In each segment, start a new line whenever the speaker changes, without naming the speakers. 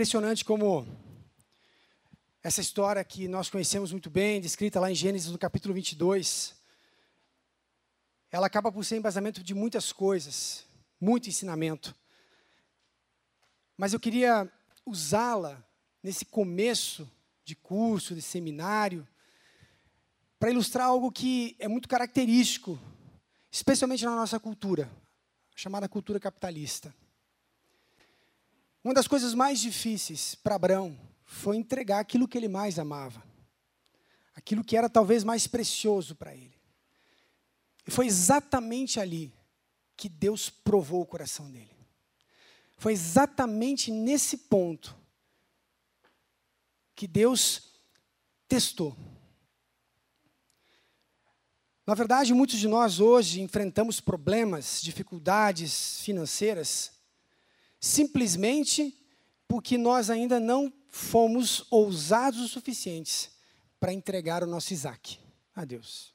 impressionante como essa história que nós conhecemos muito bem, descrita lá em Gênesis no capítulo 22, ela acaba por ser embasamento de muitas coisas, muito ensinamento. Mas eu queria usá-la nesse começo de curso, de seminário, para ilustrar algo que é muito característico, especialmente na nossa cultura, chamada cultura capitalista. Uma das coisas mais difíceis para Abraão foi entregar aquilo que ele mais amava, aquilo que era talvez mais precioso para ele. E foi exatamente ali que Deus provou o coração dele. Foi exatamente nesse ponto que Deus testou. Na verdade, muitos de nós hoje enfrentamos problemas, dificuldades financeiras, simplesmente porque nós ainda não fomos ousados o suficientes para entregar o nosso Isaac a Deus.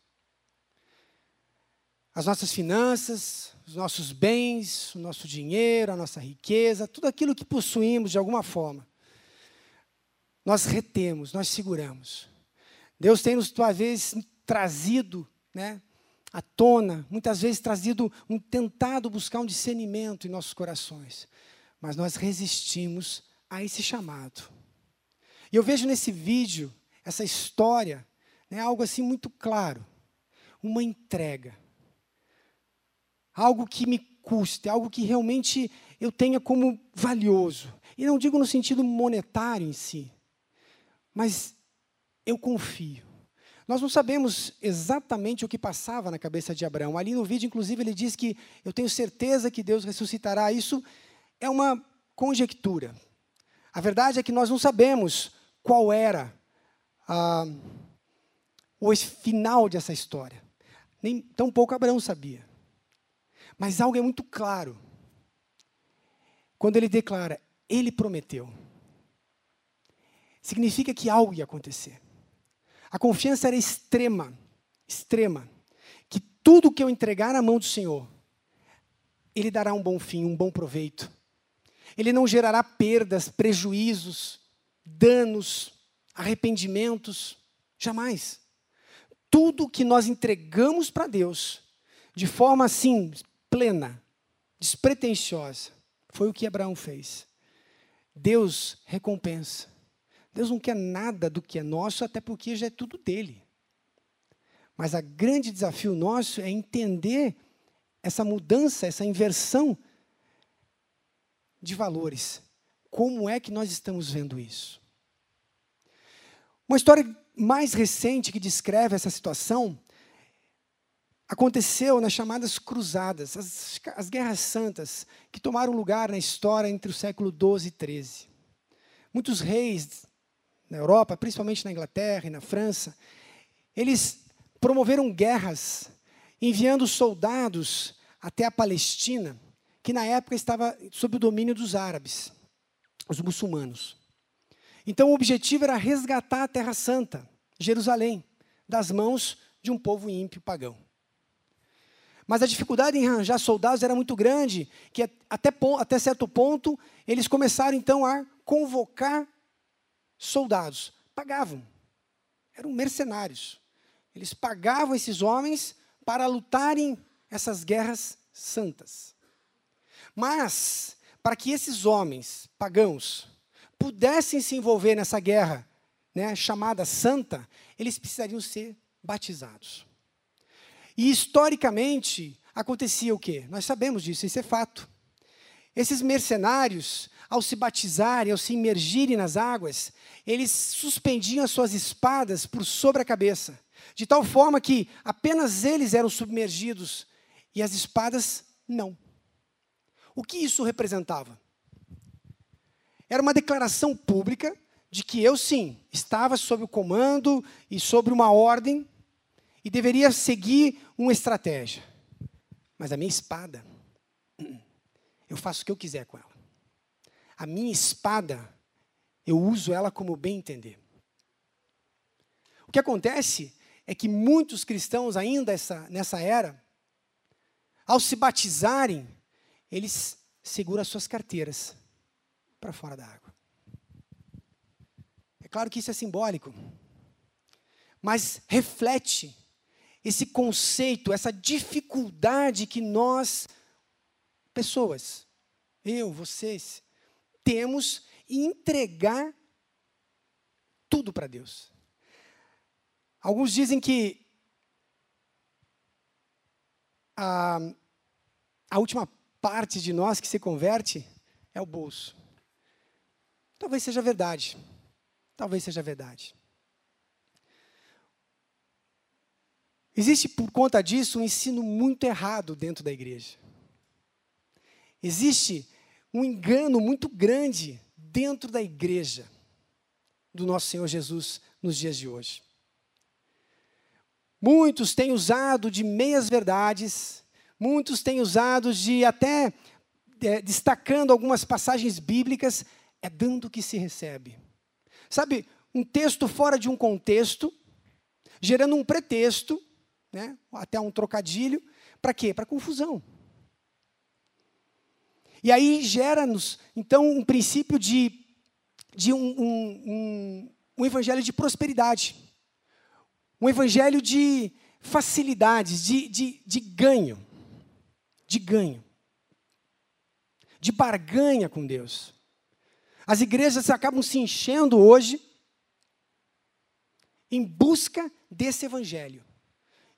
As nossas finanças, os nossos bens, o nosso dinheiro, a nossa riqueza, tudo aquilo que possuímos de alguma forma, nós retemos, nós seguramos. Deus tem nos, talvez, trazido né, à tona, muitas vezes trazido, um, tentado buscar um discernimento em nossos corações. Mas nós resistimos a esse chamado. E eu vejo nesse vídeo, essa história, né, algo assim muito claro. Uma entrega. Algo que me custe, algo que realmente eu tenha como valioso. E não digo no sentido monetário em si, mas eu confio. Nós não sabemos exatamente o que passava na cabeça de Abraão. Ali no vídeo, inclusive, ele diz que eu tenho certeza que Deus ressuscitará. Isso é uma conjectura. A verdade é que nós não sabemos qual era ah, o final dessa história. Nem tão pouco Abraão sabia. Mas algo é muito claro. Quando ele declara, ele prometeu. Significa que algo ia acontecer. A confiança era extrema, extrema, que tudo que eu entregar na mão do Senhor, Ele dará um bom fim, um bom proveito. Ele não gerará perdas, prejuízos, danos, arrependimentos, jamais. Tudo que nós entregamos para Deus, de forma assim, plena, despretensiosa, foi o que Abraão fez. Deus recompensa. Deus não quer nada do que é nosso, até porque já é tudo dele. Mas o grande desafio nosso é entender essa mudança, essa inversão de valores. Como é que nós estamos vendo isso? Uma história mais recente que descreve essa situação aconteceu nas chamadas cruzadas, as, as guerras santas, que tomaram lugar na história entre o século 12 e 13. Muitos reis na Europa, principalmente na Inglaterra e na França, eles promoveram guerras, enviando soldados até a Palestina, que na época estava sob o domínio dos árabes, os muçulmanos. Então o objetivo era resgatar a Terra Santa, Jerusalém, das mãos de um povo ímpio pagão. Mas a dificuldade em arranjar soldados era muito grande, que até, até certo ponto eles começaram então a convocar soldados. Pagavam. Eram mercenários. Eles pagavam esses homens para lutarem essas guerras santas. Mas, para que esses homens pagãos pudessem se envolver nessa guerra né, chamada santa, eles precisariam ser batizados. E historicamente acontecia o quê? Nós sabemos disso, isso é fato. Esses mercenários, ao se batizarem, ao se imergirem nas águas, eles suspendiam as suas espadas por sobre a cabeça, de tal forma que apenas eles eram submergidos e as espadas não. O que isso representava? Era uma declaração pública de que eu sim estava sob o comando e sobre uma ordem e deveria seguir uma estratégia. Mas a minha espada eu faço o que eu quiser com ela. A minha espada, eu uso ela como bem entender. O que acontece é que muitos cristãos, ainda essa, nessa era, ao se batizarem, eles seguram as suas carteiras para fora da água. Claro que isso é simbólico, mas reflete esse conceito, essa dificuldade que nós, pessoas, eu, vocês, temos em entregar tudo para Deus. Alguns dizem que a, a última parte de nós que se converte é o bolso. Talvez seja verdade. Talvez seja verdade. Existe, por conta disso, um ensino muito errado dentro da igreja. Existe um engano muito grande dentro da igreja do nosso Senhor Jesus nos dias de hoje. Muitos têm usado de meias verdades, muitos têm usado de até é, destacando algumas passagens bíblicas, é dando que se recebe. Sabe, um texto fora de um contexto, gerando um pretexto, né, até um trocadilho, para quê? Para confusão. E aí gera-nos, então, um princípio de, de um, um, um, um evangelho de prosperidade, um evangelho de facilidades, de, de, de ganho, de ganho, de barganha com Deus. As igrejas acabam se enchendo hoje em busca desse evangelho,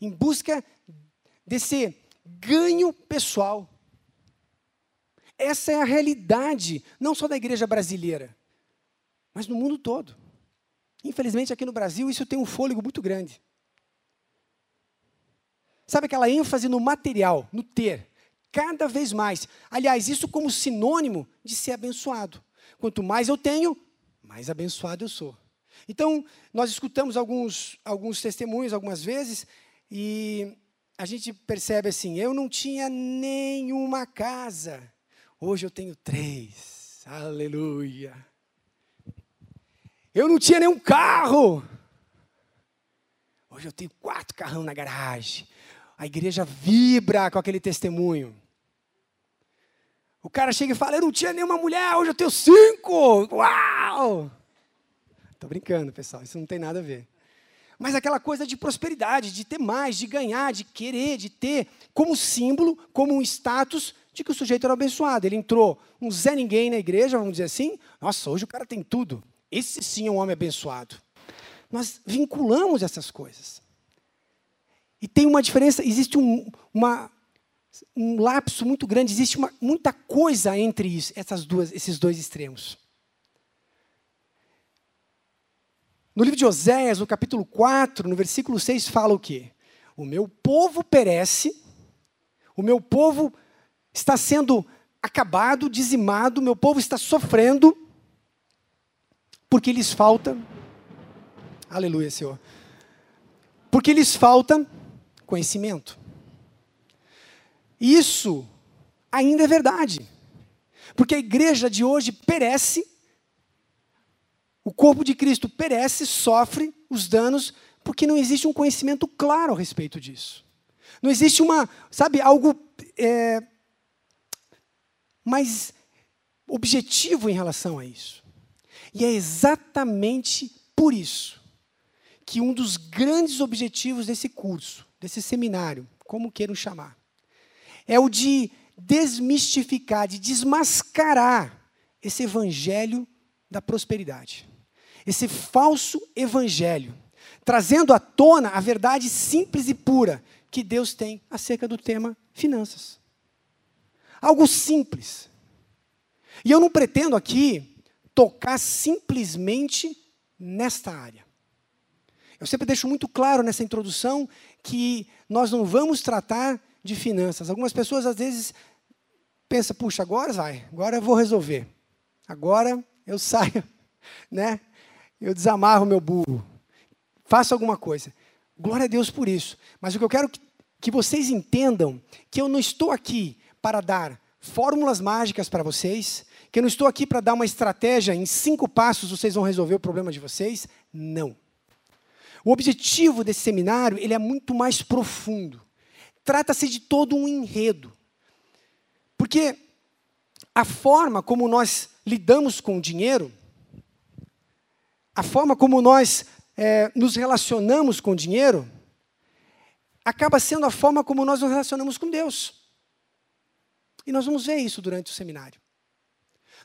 em busca desse ganho pessoal. Essa é a realidade, não só da igreja brasileira, mas no mundo todo. Infelizmente, aqui no Brasil, isso tem um fôlego muito grande. Sabe aquela ênfase no material, no ter, cada vez mais. Aliás, isso como sinônimo de ser abençoado. Quanto mais eu tenho, mais abençoado eu sou. Então, nós escutamos alguns, alguns testemunhos algumas vezes e a gente percebe assim: eu não tinha nenhuma casa, hoje eu tenho três. Aleluia. Eu não tinha nenhum carro, hoje eu tenho quatro carrão na garagem. A igreja vibra com aquele testemunho. O cara chega e fala: Eu não tinha nenhuma mulher, hoje eu tenho cinco. Uau! Estou brincando, pessoal, isso não tem nada a ver. Mas aquela coisa de prosperidade, de ter mais, de ganhar, de querer, de ter, como símbolo, como um status de que o sujeito era abençoado. Ele entrou um Zé Ninguém na igreja, vamos dizer assim. Nossa, hoje o cara tem tudo. Esse sim é um homem abençoado. Nós vinculamos essas coisas. E tem uma diferença, existe um, uma, um lapso muito grande, existe uma, muita coisa entre isso, essas duas, esses dois extremos. No livro de Oséias, no capítulo 4, no versículo 6, fala o quê? O meu povo perece, o meu povo está sendo acabado, dizimado, o meu povo está sofrendo, porque lhes falta, aleluia, Senhor, porque lhes falta conhecimento. Isso ainda é verdade. Porque a igreja de hoje perece, o corpo de Cristo perece, sofre os danos, porque não existe um conhecimento claro a respeito disso. Não existe uma, sabe, algo é, mais objetivo em relação a isso. E é exatamente por isso que um dos grandes objetivos desse curso, desse seminário, como queiram chamar, é o de desmistificar, de desmascarar esse evangelho da prosperidade. Esse falso evangelho, trazendo à tona a verdade simples e pura que Deus tem acerca do tema finanças. Algo simples. E eu não pretendo aqui tocar simplesmente nesta área. Eu sempre deixo muito claro nessa introdução que nós não vamos tratar de finanças. Algumas pessoas às vezes pensam, puxa, agora vai, agora eu vou resolver. Agora eu saio, né? Eu desamarro meu burro. Faço alguma coisa. Glória a Deus por isso. Mas o que eu quero que, vocês entendam que eu não estou aqui para dar fórmulas mágicas para vocês, que eu não estou aqui para dar uma estratégia em cinco passos vocês vão resolver o problema de vocês. Não. O objetivo desse seminário ele é muito mais profundo. Trata-se de todo um enredo. Porque a forma como nós lidamos com o dinheiro, a forma como nós é, nos relacionamos com o dinheiro acaba sendo a forma como nós nos relacionamos com Deus. E nós vamos ver isso durante o seminário.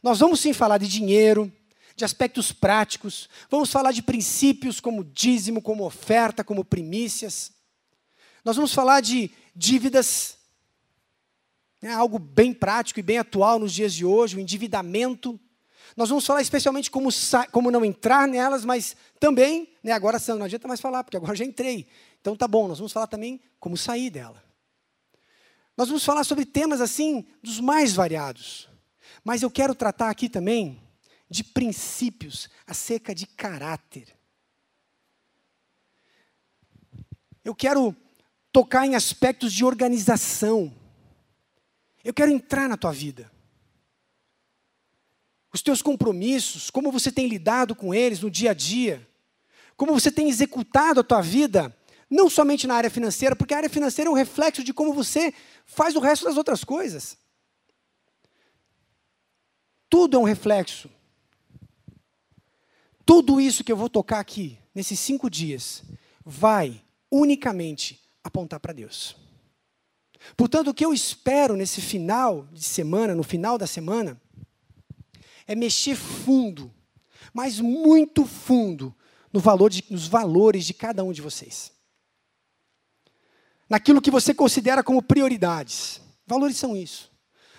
Nós vamos sim falar de dinheiro, de aspectos práticos, vamos falar de princípios como dízimo, como oferta, como primícias. Nós vamos falar de dívidas, né, algo bem prático e bem atual nos dias de hoje, o endividamento. Nós vamos falar especialmente como, como não entrar nelas, mas também, né, agora não adianta mais falar, porque agora já entrei. Então tá bom, nós vamos falar também como sair dela. Nós vamos falar sobre temas assim dos mais variados. Mas eu quero tratar aqui também de princípios acerca de caráter. Eu quero tocar em aspectos de organização. Eu quero entrar na tua vida os teus compromissos, como você tem lidado com eles no dia a dia, como você tem executado a tua vida, não somente na área financeira, porque a área financeira é um reflexo de como você faz o resto das outras coisas. Tudo é um reflexo. Tudo isso que eu vou tocar aqui, nesses cinco dias, vai unicamente apontar para Deus. Portanto, o que eu espero nesse final de semana, no final da semana, é mexer fundo, mas muito fundo, no valor de, nos valores de cada um de vocês. Naquilo que você considera como prioridades. Valores são isso.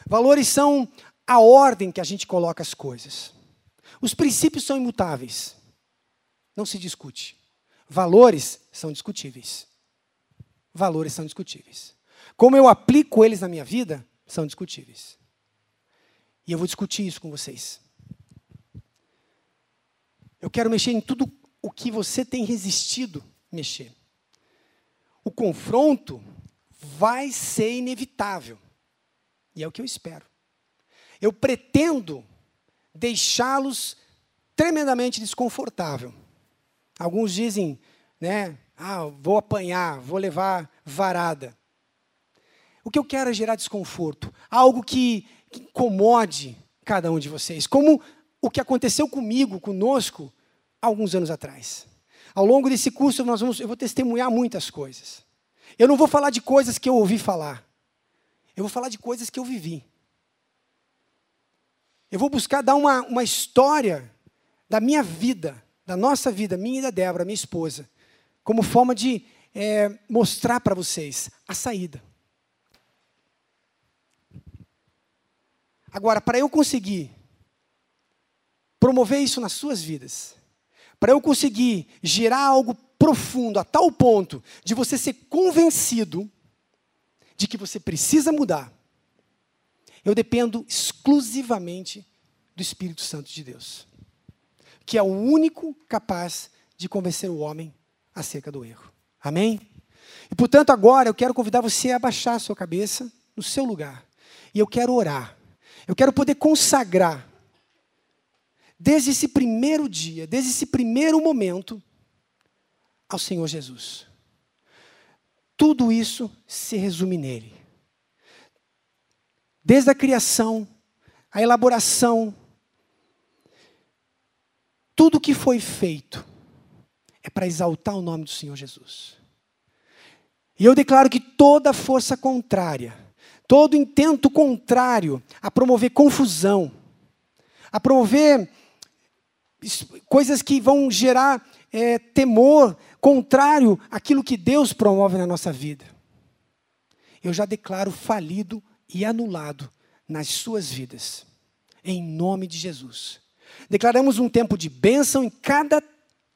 Valores são a ordem que a gente coloca as coisas. Os princípios são imutáveis. Não se discute. Valores são discutíveis. Valores são discutíveis. Como eu aplico eles na minha vida, são discutíveis. E eu vou discutir isso com vocês. Eu quero mexer em tudo o que você tem resistido mexer. O confronto vai ser inevitável. E é o que eu espero. Eu pretendo deixá-los tremendamente desconfortável. Alguns dizem, né, ah, vou apanhar, vou levar varada. O que eu quero é gerar desconforto, algo que, que incomode cada um de vocês, como o que aconteceu comigo, conosco, alguns anos atrás. Ao longo desse curso, nós vamos, eu vou testemunhar muitas coisas. Eu não vou falar de coisas que eu ouvi falar. Eu vou falar de coisas que eu vivi. Eu vou buscar dar uma, uma história da minha vida, da nossa vida, minha e da Débora, minha esposa, como forma de é, mostrar para vocês a saída. Agora, para eu conseguir promover isso nas suas vidas, para eu conseguir gerar algo profundo a tal ponto de você ser convencido de que você precisa mudar, eu dependo exclusivamente do Espírito Santo de Deus, que é o único capaz de convencer o homem acerca do erro. Amém? E portanto, agora eu quero convidar você a abaixar a sua cabeça no seu lugar. E eu quero orar. Eu quero poder consagrar desde esse primeiro dia, desde esse primeiro momento, ao Senhor Jesus. Tudo isso se resume nele. Desde a criação, a elaboração, tudo que foi feito é para exaltar o nome do Senhor Jesus. E eu declaro que toda força contrária, todo intento contrário a promover confusão, a promover coisas que vão gerar é, temor, contrário àquilo que Deus promove na nossa vida. Eu já declaro falido e anulado nas suas vidas, em nome de Jesus. Declaramos um tempo de bênção em cada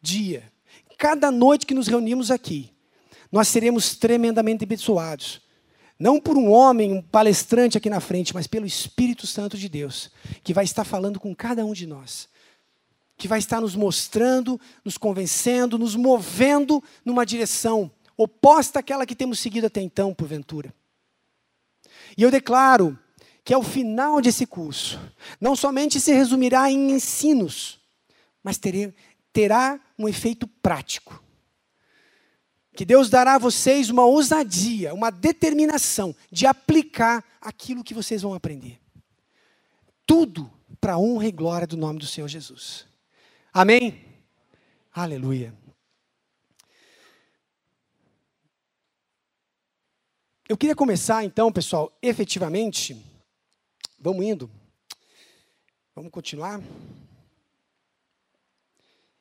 dia, cada noite que nos reunimos aqui. Nós seremos tremendamente abençoados. Não por um homem, um palestrante aqui na frente, mas pelo Espírito Santo de Deus, que vai estar falando com cada um de nós que vai estar nos mostrando, nos convencendo, nos movendo numa direção oposta àquela que temos seguido até então, porventura. E eu declaro que ao final desse curso, não somente se resumirá em ensinos, mas terá um efeito prático. Que Deus dará a vocês uma ousadia, uma determinação de aplicar aquilo que vocês vão aprender. Tudo para honra e glória do nome do Senhor Jesus. Amém? Aleluia. Eu queria começar então, pessoal, efetivamente. Vamos indo. Vamos continuar.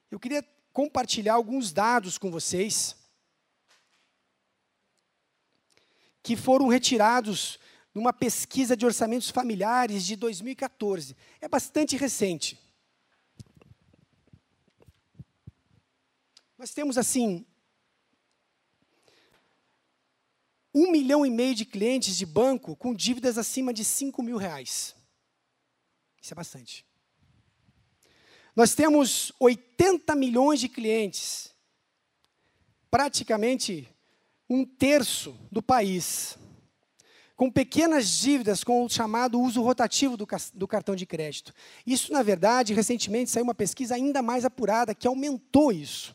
Eu queria compartilhar alguns dados com vocês que foram retirados numa pesquisa de orçamentos familiares de 2014. É bastante recente. Nós temos, assim, um milhão e meio de clientes de banco com dívidas acima de 5 mil reais. Isso é bastante. Nós temos 80 milhões de clientes, praticamente um terço do país, com pequenas dívidas com o chamado uso rotativo do, do, cartão de crédito. Isso, na verdade, recentemente saiu uma pesquisa ainda mais apurada que aumentou isso.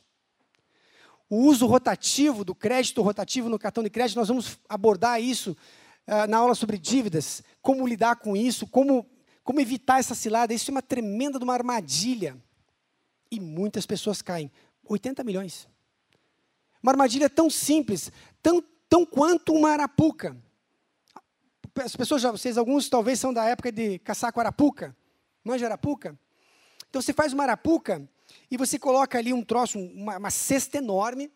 O uso rotativo do crédito rotativo no cartão de crédito, nós vamos abordar isso uh, na aula sobre dívidas, como lidar com isso, como, como evitar essa cilada. Isso é uma tremenda uma armadilha. E muitas pessoas caem. 80 milhões. Uma armadilha tão simples, tão, tão quanto uma arapuca. As pessoas, já, vocês, alguns talvez são da época de caçar com arapuca. Manja arapuca? Então você faz uma arapuca e você coloca ali um troço, uma, uma cesta enorme.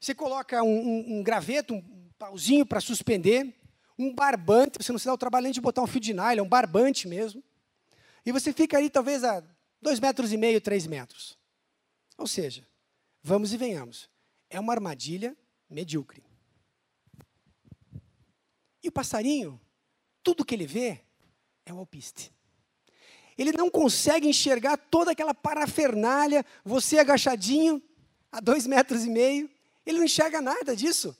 Você coloca um, um, um graveto, um pauzinho para suspender. Um barbante, você não se dá o trabalho de botar um fio de nylon, um barbante mesmo. E você fica ali talvez a dois metros e meio, três metros. Ou seja, vamos e venhamos é uma armadilha medíocre. E o passarinho, tudo que ele vê é o alpiste. Ele não consegue enxergar toda aquela parafernália, você agachadinho, a dois metros e meio. Ele não enxerga nada disso.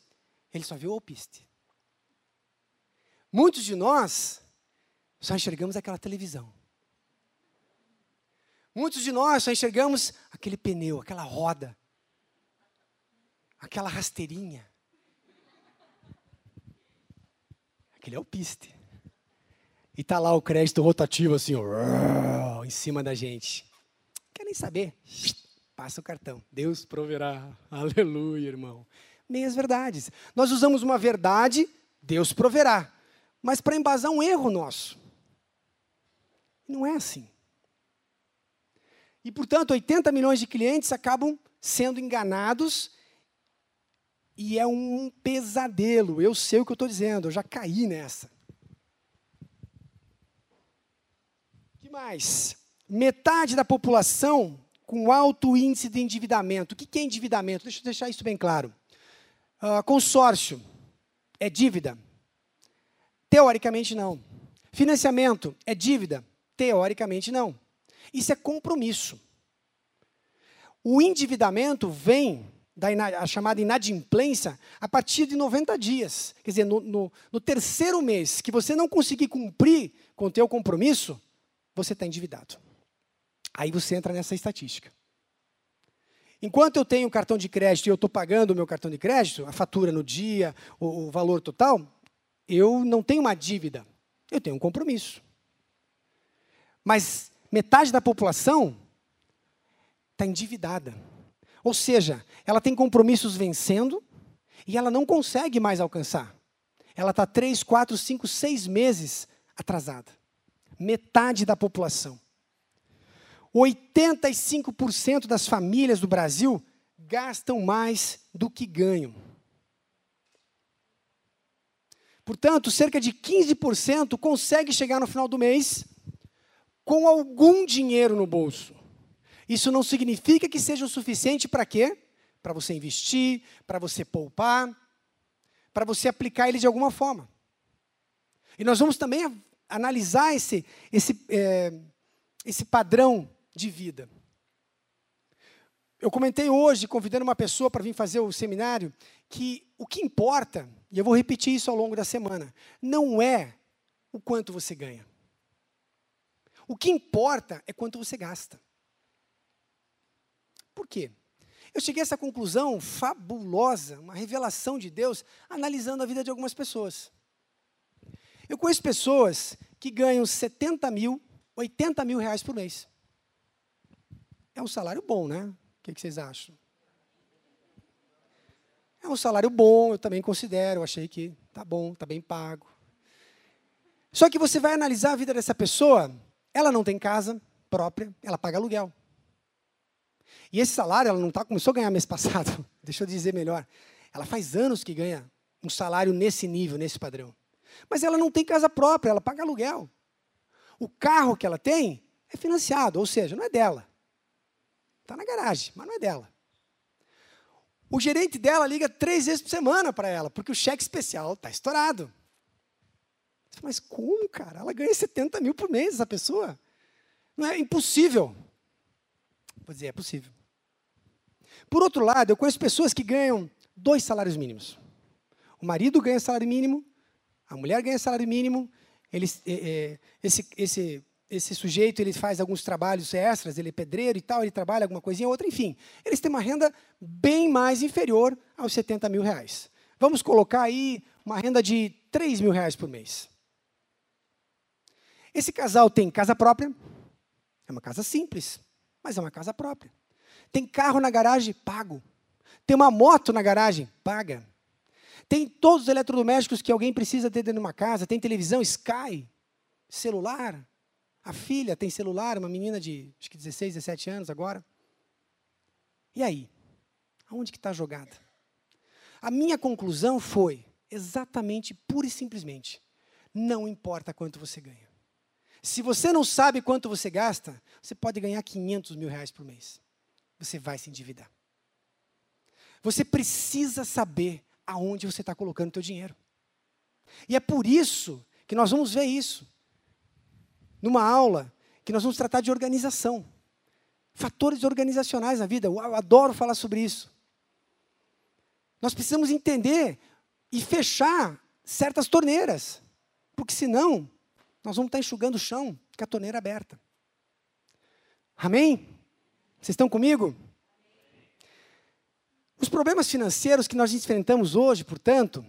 Ele só vê o alpiste. Muitos de nós só enxergamos aquela televisão. Muitos de nós só enxergamos aquele pneu, aquela roda aquela rasteirinha. Aquele é o piste. E tá lá o crédito rotativo assim, ó, em cima da gente. Quer nem saber? Passa o cartão. Deus proverá. Aleluia, irmão. Meias verdades. Nós usamos uma verdade, Deus proverá. Mas para embasar um erro nosso. Não é assim. E, portanto, 80 milhões de clientes acabam sendo enganados e é um pesadelo. Eu sei o que eu estou dizendo, eu já caí nessa. que mais? Metade da população com alto índice de endividamento. O que é endividamento? Deixa eu deixar isso bem claro. Uh, consórcio é dívida? Teoricamente não. Financiamento é dívida? Teoricamente não. Isso é compromisso. O endividamento vem da a chamada inadimplência a partir de 90 dias. Quer dizer, no, no, no terceiro mês que você não conseguir cumprir com o teu compromisso, você está endividado. Aí você entra nessa estatística. Enquanto eu tenho cartão de crédito e eu estou pagando o meu cartão de crédito, a fatura no dia, o, o valor total, eu não tenho uma dívida, eu tenho um compromisso. Mas metade da população está endividada. Ou seja, ela tem compromissos vencendo e ela não consegue mais alcançar. Ela está três, quatro, cinco, seis meses atrasada. Metade da população. 85% das famílias do Brasil gastam mais do que ganham. Portanto, cerca de 15% consegue chegar no final do mês com algum dinheiro no bolso. Isso não significa que seja o suficiente para quê? Para você investir, para você poupar, para você aplicar ele de alguma forma. E nós vamos também analisar esse, esse, é, esse padrão de vida. Eu comentei hoje, convidando uma pessoa para vir fazer o seminário, que o que importa, e eu vou repetir isso ao longo da semana, não é o quanto você ganha. O que importa é quanto você gasta. Por quê? Eu cheguei a essa conclusão fabulosa, uma revelação de Deus, analisando a vida de algumas pessoas. Eu conheço pessoas que ganham 70 mil, 80 mil reais por mês. É um salário bom, né? que, que vocês acham? É um salário bom, eu também considero, eu achei que tá bom, tá bem pago. Só que você vai analisar a vida dessa pessoa, ela não tem casa própria, ela paga aluguel. E esse salário, ela não tá, começou a ganhar mês passado, deixa eu dizer melhor. Ela faz anos que ganha um salário nesse nível, nesse padrão. Mas ela não tem casa própria, ela paga aluguel. O carro que ela tem é financiado, ou seja, não é dela. Está na garagem, mas não é dela. O gerente dela liga três vezes por semana para ela, porque o cheque especial está estourado. Mas como, cara? Ela ganha 70 mil por mês, essa pessoa. Não é impossível. Vou dizer, é possível. Por outro lado, eu conheço pessoas que ganham dois salários mínimos. O marido ganha salário mínimo, a mulher ganha salário mínimo, eles, é, é, esse, esse, esse sujeito ele faz alguns trabalhos extras, ele é pedreiro e tal, ele trabalha alguma coisinha ou outra, enfim. Eles têm uma renda bem mais inferior aos 70 mil reais. Vamos colocar aí uma renda de 3 mil reais por mês. Esse casal tem casa própria, é uma casa simples, mas é uma casa própria. Tem carro na garagem? Pago. Tem uma moto na garagem? Paga. Tem todos os eletrodomésticos que alguém precisa ter dentro de uma casa. Tem televisão, Sky, celular. A filha tem celular, uma menina de acho que 16, 17 anos agora. E aí? Aonde que está a jogada? A minha conclusão foi exatamente, pura e simplesmente, não importa quanto você ganha. Se você não sabe quanto você gasta, você pode ganhar 500 mil reais por mês. Você vai se endividar. Você precisa saber aonde você está colocando o teu dinheiro. E é por isso que nós vamos ver isso numa aula que nós vamos tratar de organização. Fatores organizacionais na vida. Eu adoro falar sobre isso. Nós precisamos entender e fechar certas torneiras. Porque senão nós vamos estar enxugando o chão com a torneira aberta. Amém? Vocês estão comigo? Os problemas financeiros que nós enfrentamos hoje, portanto,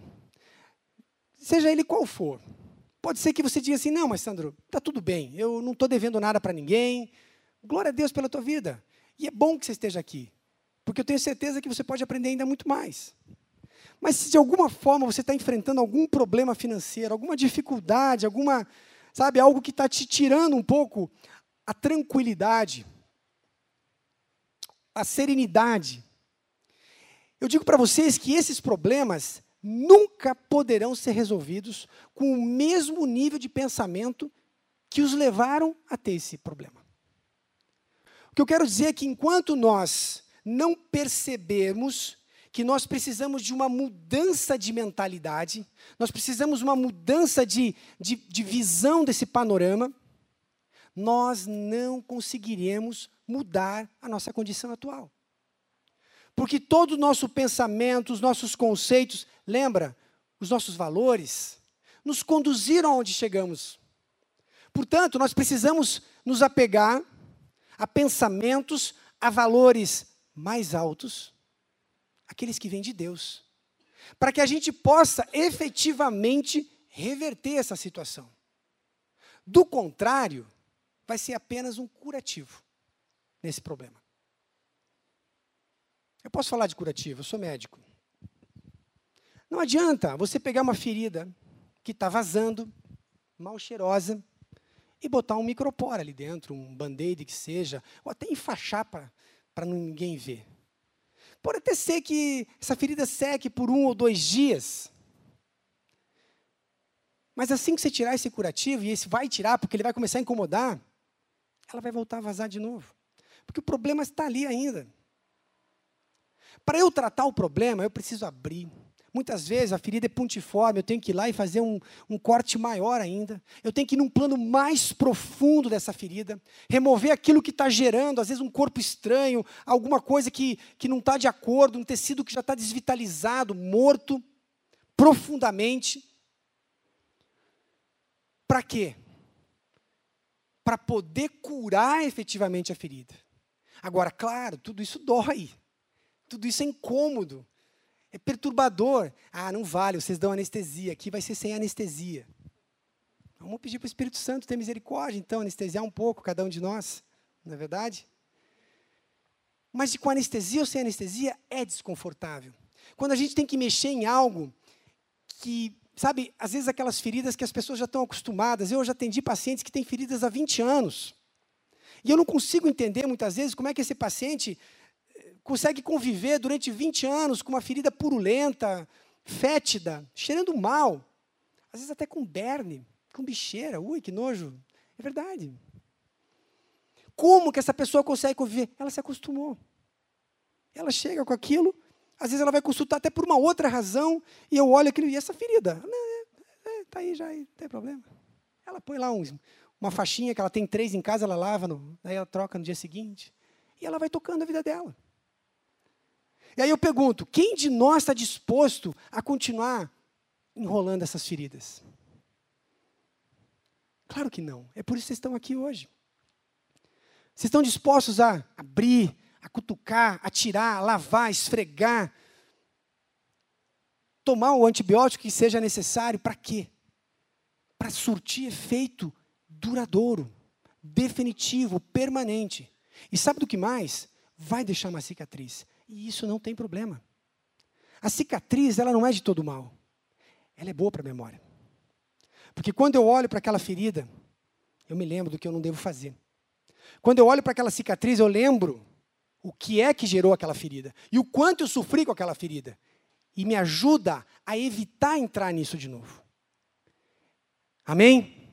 seja ele qual for, pode ser que você diga assim: não, mas Sandro, está tudo bem, eu não estou devendo nada para ninguém, glória a Deus pela tua vida. E é bom que você esteja aqui, porque eu tenho certeza que você pode aprender ainda muito mais. Mas se de alguma forma você está enfrentando algum problema financeiro, alguma dificuldade, alguma Sabe, algo que está te tirando um pouco a tranquilidade, a serenidade. Eu digo para vocês que esses problemas nunca poderão ser resolvidos com o mesmo nível de pensamento que os levaram a ter esse problema. O que eu quero dizer é que enquanto nós não percebermos que nós precisamos de uma mudança de mentalidade, nós precisamos de uma mudança de, de, de visão desse panorama, nós não conseguiremos mudar a nossa condição atual. Porque todo o nosso pensamento, os nossos conceitos, lembra, os nossos valores, nos conduziram aonde chegamos. Portanto, nós precisamos nos apegar a pensamentos, a valores mais altos aqueles que vêm de Deus, para que a gente possa efetivamente reverter essa situação. Do contrário, vai ser apenas um curativo nesse problema. Eu posso falar de curativo, eu sou médico. Não adianta você pegar uma ferida que está vazando, mal cheirosa, e botar um micropora ali dentro, um band-aid que seja, ou até enfaixar para ninguém ver. Pode até ser que essa ferida seque por um ou dois dias. Mas assim que você tirar esse curativo, e esse vai tirar porque ele vai começar a incomodar, ela vai voltar a vazar de novo. Porque o problema está ali ainda. Para eu tratar o problema, eu preciso abrir, Muitas vezes a ferida é pontiforme, eu tenho que ir lá e fazer um, um corte maior ainda. Eu tenho que ir num plano mais profundo dessa ferida, remover aquilo que está gerando, às vezes um corpo estranho, alguma coisa que, que não está de acordo, um tecido que já está desvitalizado, morto, profundamente. Para quê? Para poder curar efetivamente a ferida. Agora, claro, tudo isso dói, tudo isso é incômodo. É perturbador. Ah, não vale, vocês dão anestesia, aqui vai ser sem anestesia. Vamos pedir para o Espírito Santo ter misericórdia, então, anestesiar um pouco cada um de nós, não é verdade? Mas com anestesia ou sem anestesia é desconfortável. Quando a gente tem que mexer em algo que, sabe, às vezes aquelas feridas que as pessoas já estão acostumadas. Eu já atendi pacientes que têm feridas há 20 anos. E eu não consigo entender muitas vezes como é que esse paciente consegue conviver durante 20 anos com uma ferida purulenta, fétida, cheirando mal, às vezes até com berne, com bicheira. Ui, que nojo. É verdade. Como que essa pessoa consegue conviver? Ela se acostumou. Ela chega com aquilo, às vezes ela vai consultar até por uma outra razão, e eu olho aquilo, e essa ferida? Está é, é, tá aí já, não tem problema. Ela põe lá um, uma faixinha que ela tem três em casa, ela lava, no, aí ela troca no dia seguinte, e ela vai tocando a vida dela. E aí eu pergunto: quem de nós está disposto a continuar enrolando essas feridas? Claro que não. É por isso que vocês estão aqui hoje. Vocês estão dispostos a abrir, a cutucar, a tirar, a lavar, esfregar, tomar o antibiótico que seja necessário, para quê? Para surtir efeito duradouro, definitivo, permanente. E sabe do que mais? Vai deixar uma cicatriz. E isso não tem problema. A cicatriz, ela não é de todo mal. Ela é boa para a memória. Porque quando eu olho para aquela ferida, eu me lembro do que eu não devo fazer. Quando eu olho para aquela cicatriz, eu lembro o que é que gerou aquela ferida e o quanto eu sofri com aquela ferida. E me ajuda a evitar entrar nisso de novo. Amém?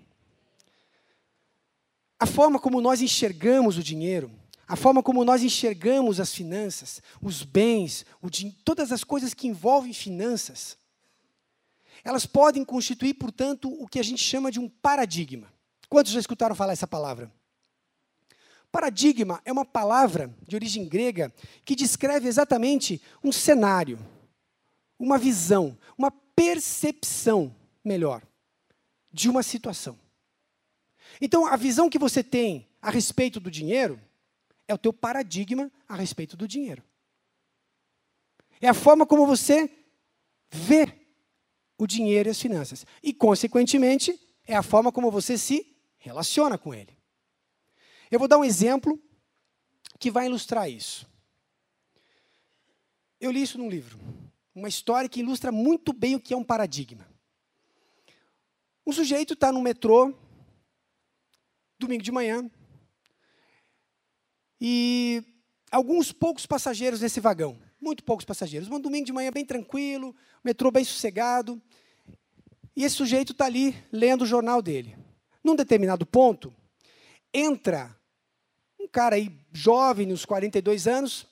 A forma como nós enxergamos o dinheiro, a forma como nós enxergamos as finanças, os bens, todas as coisas que envolvem finanças, elas podem constituir, portanto, o que a gente chama de um paradigma. Quantos já escutaram falar essa palavra? Paradigma é uma palavra de origem grega que descreve exatamente um cenário, uma visão, uma percepção, melhor, de uma situação. Então, a visão que você tem a respeito do dinheiro é o teu paradigma a respeito do dinheiro. É a forma como você vê o dinheiro e as finanças. E, consequentemente, é a forma como você se relaciona com ele. Eu vou dar um exemplo que vai ilustrar isso. Eu li isso num livro, uma história que ilustra muito bem o que é um paradigma. Um sujeito está no metrô, domingo de manhã, e alguns poucos passageiros nesse vagão, muito poucos passageiros. Um domingo de manhã bem tranquilo, metrô bem sossegado, e esse sujeito está ali lendo o jornal dele. Num determinado ponto, entra um cara aí jovem, nos 42 anos,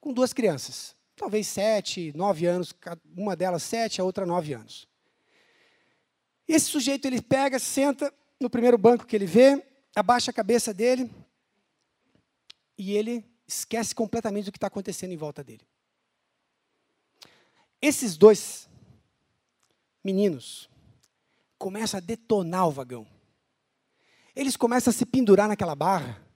com duas crianças. Talvez sete, nove anos, uma delas sete, a outra nove anos. Esse sujeito ele pega, senta no primeiro banco que ele vê, abaixa a cabeça dele e ele esquece completamente do que está acontecendo em volta dele. Esses dois meninos começam a detonar o vagão. Eles começam a se pendurar naquela barra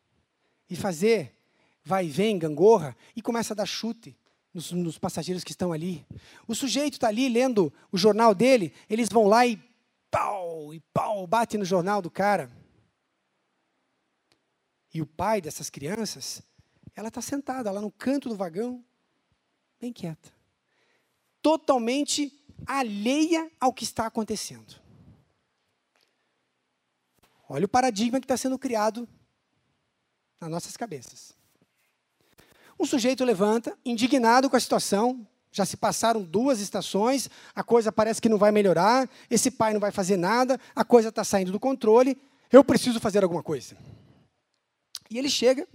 e fazer vai e vem, gangorra, e começa a dar chute nos, nos passageiros que estão ali. O sujeito está ali lendo o jornal dele, eles vão lá e pau, e pau, bate no jornal do cara. E o pai dessas crianças, ela está sentada lá no canto do vagão, bem quieta. Totalmente alheia ao que está acontecendo. Olha o paradigma que está sendo criado nas nossas cabeças. Um sujeito levanta, indignado com a situação, já se passaram duas estações, a coisa parece que não vai melhorar, esse pai não vai fazer nada, a coisa está saindo do controle, eu preciso fazer alguma coisa. E ele chega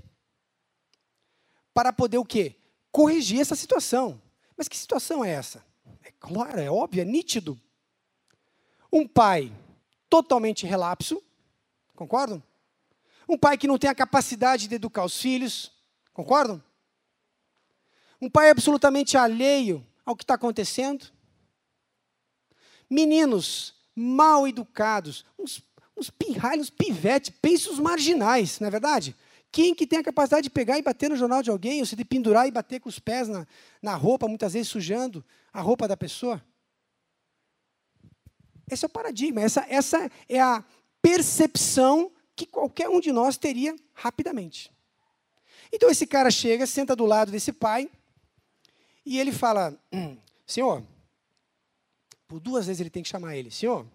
para poder o quê? Corrigir essa situação. Mas que situação é essa? É claro, é óbvio, é nítido. Um pai totalmente relapso, Concordam? Um pai que não tem a capacidade de educar os filhos. Concordam? Um pai absolutamente alheio ao que está acontecendo. Meninos mal educados, uns, uns pirralhos, pivetes, pensos marginais, não é verdade? Quem que tem a capacidade de pegar e bater no jornal de alguém, ou se de pendurar e bater com os pés na, na roupa, muitas vezes sujando a roupa da pessoa? Esse é o paradigma, essa, essa é a percepção que qualquer um de nós teria rapidamente. Então esse cara chega, senta do lado desse pai, e ele fala: hum, Senhor, por duas vezes ele tem que chamar ele, Senhor.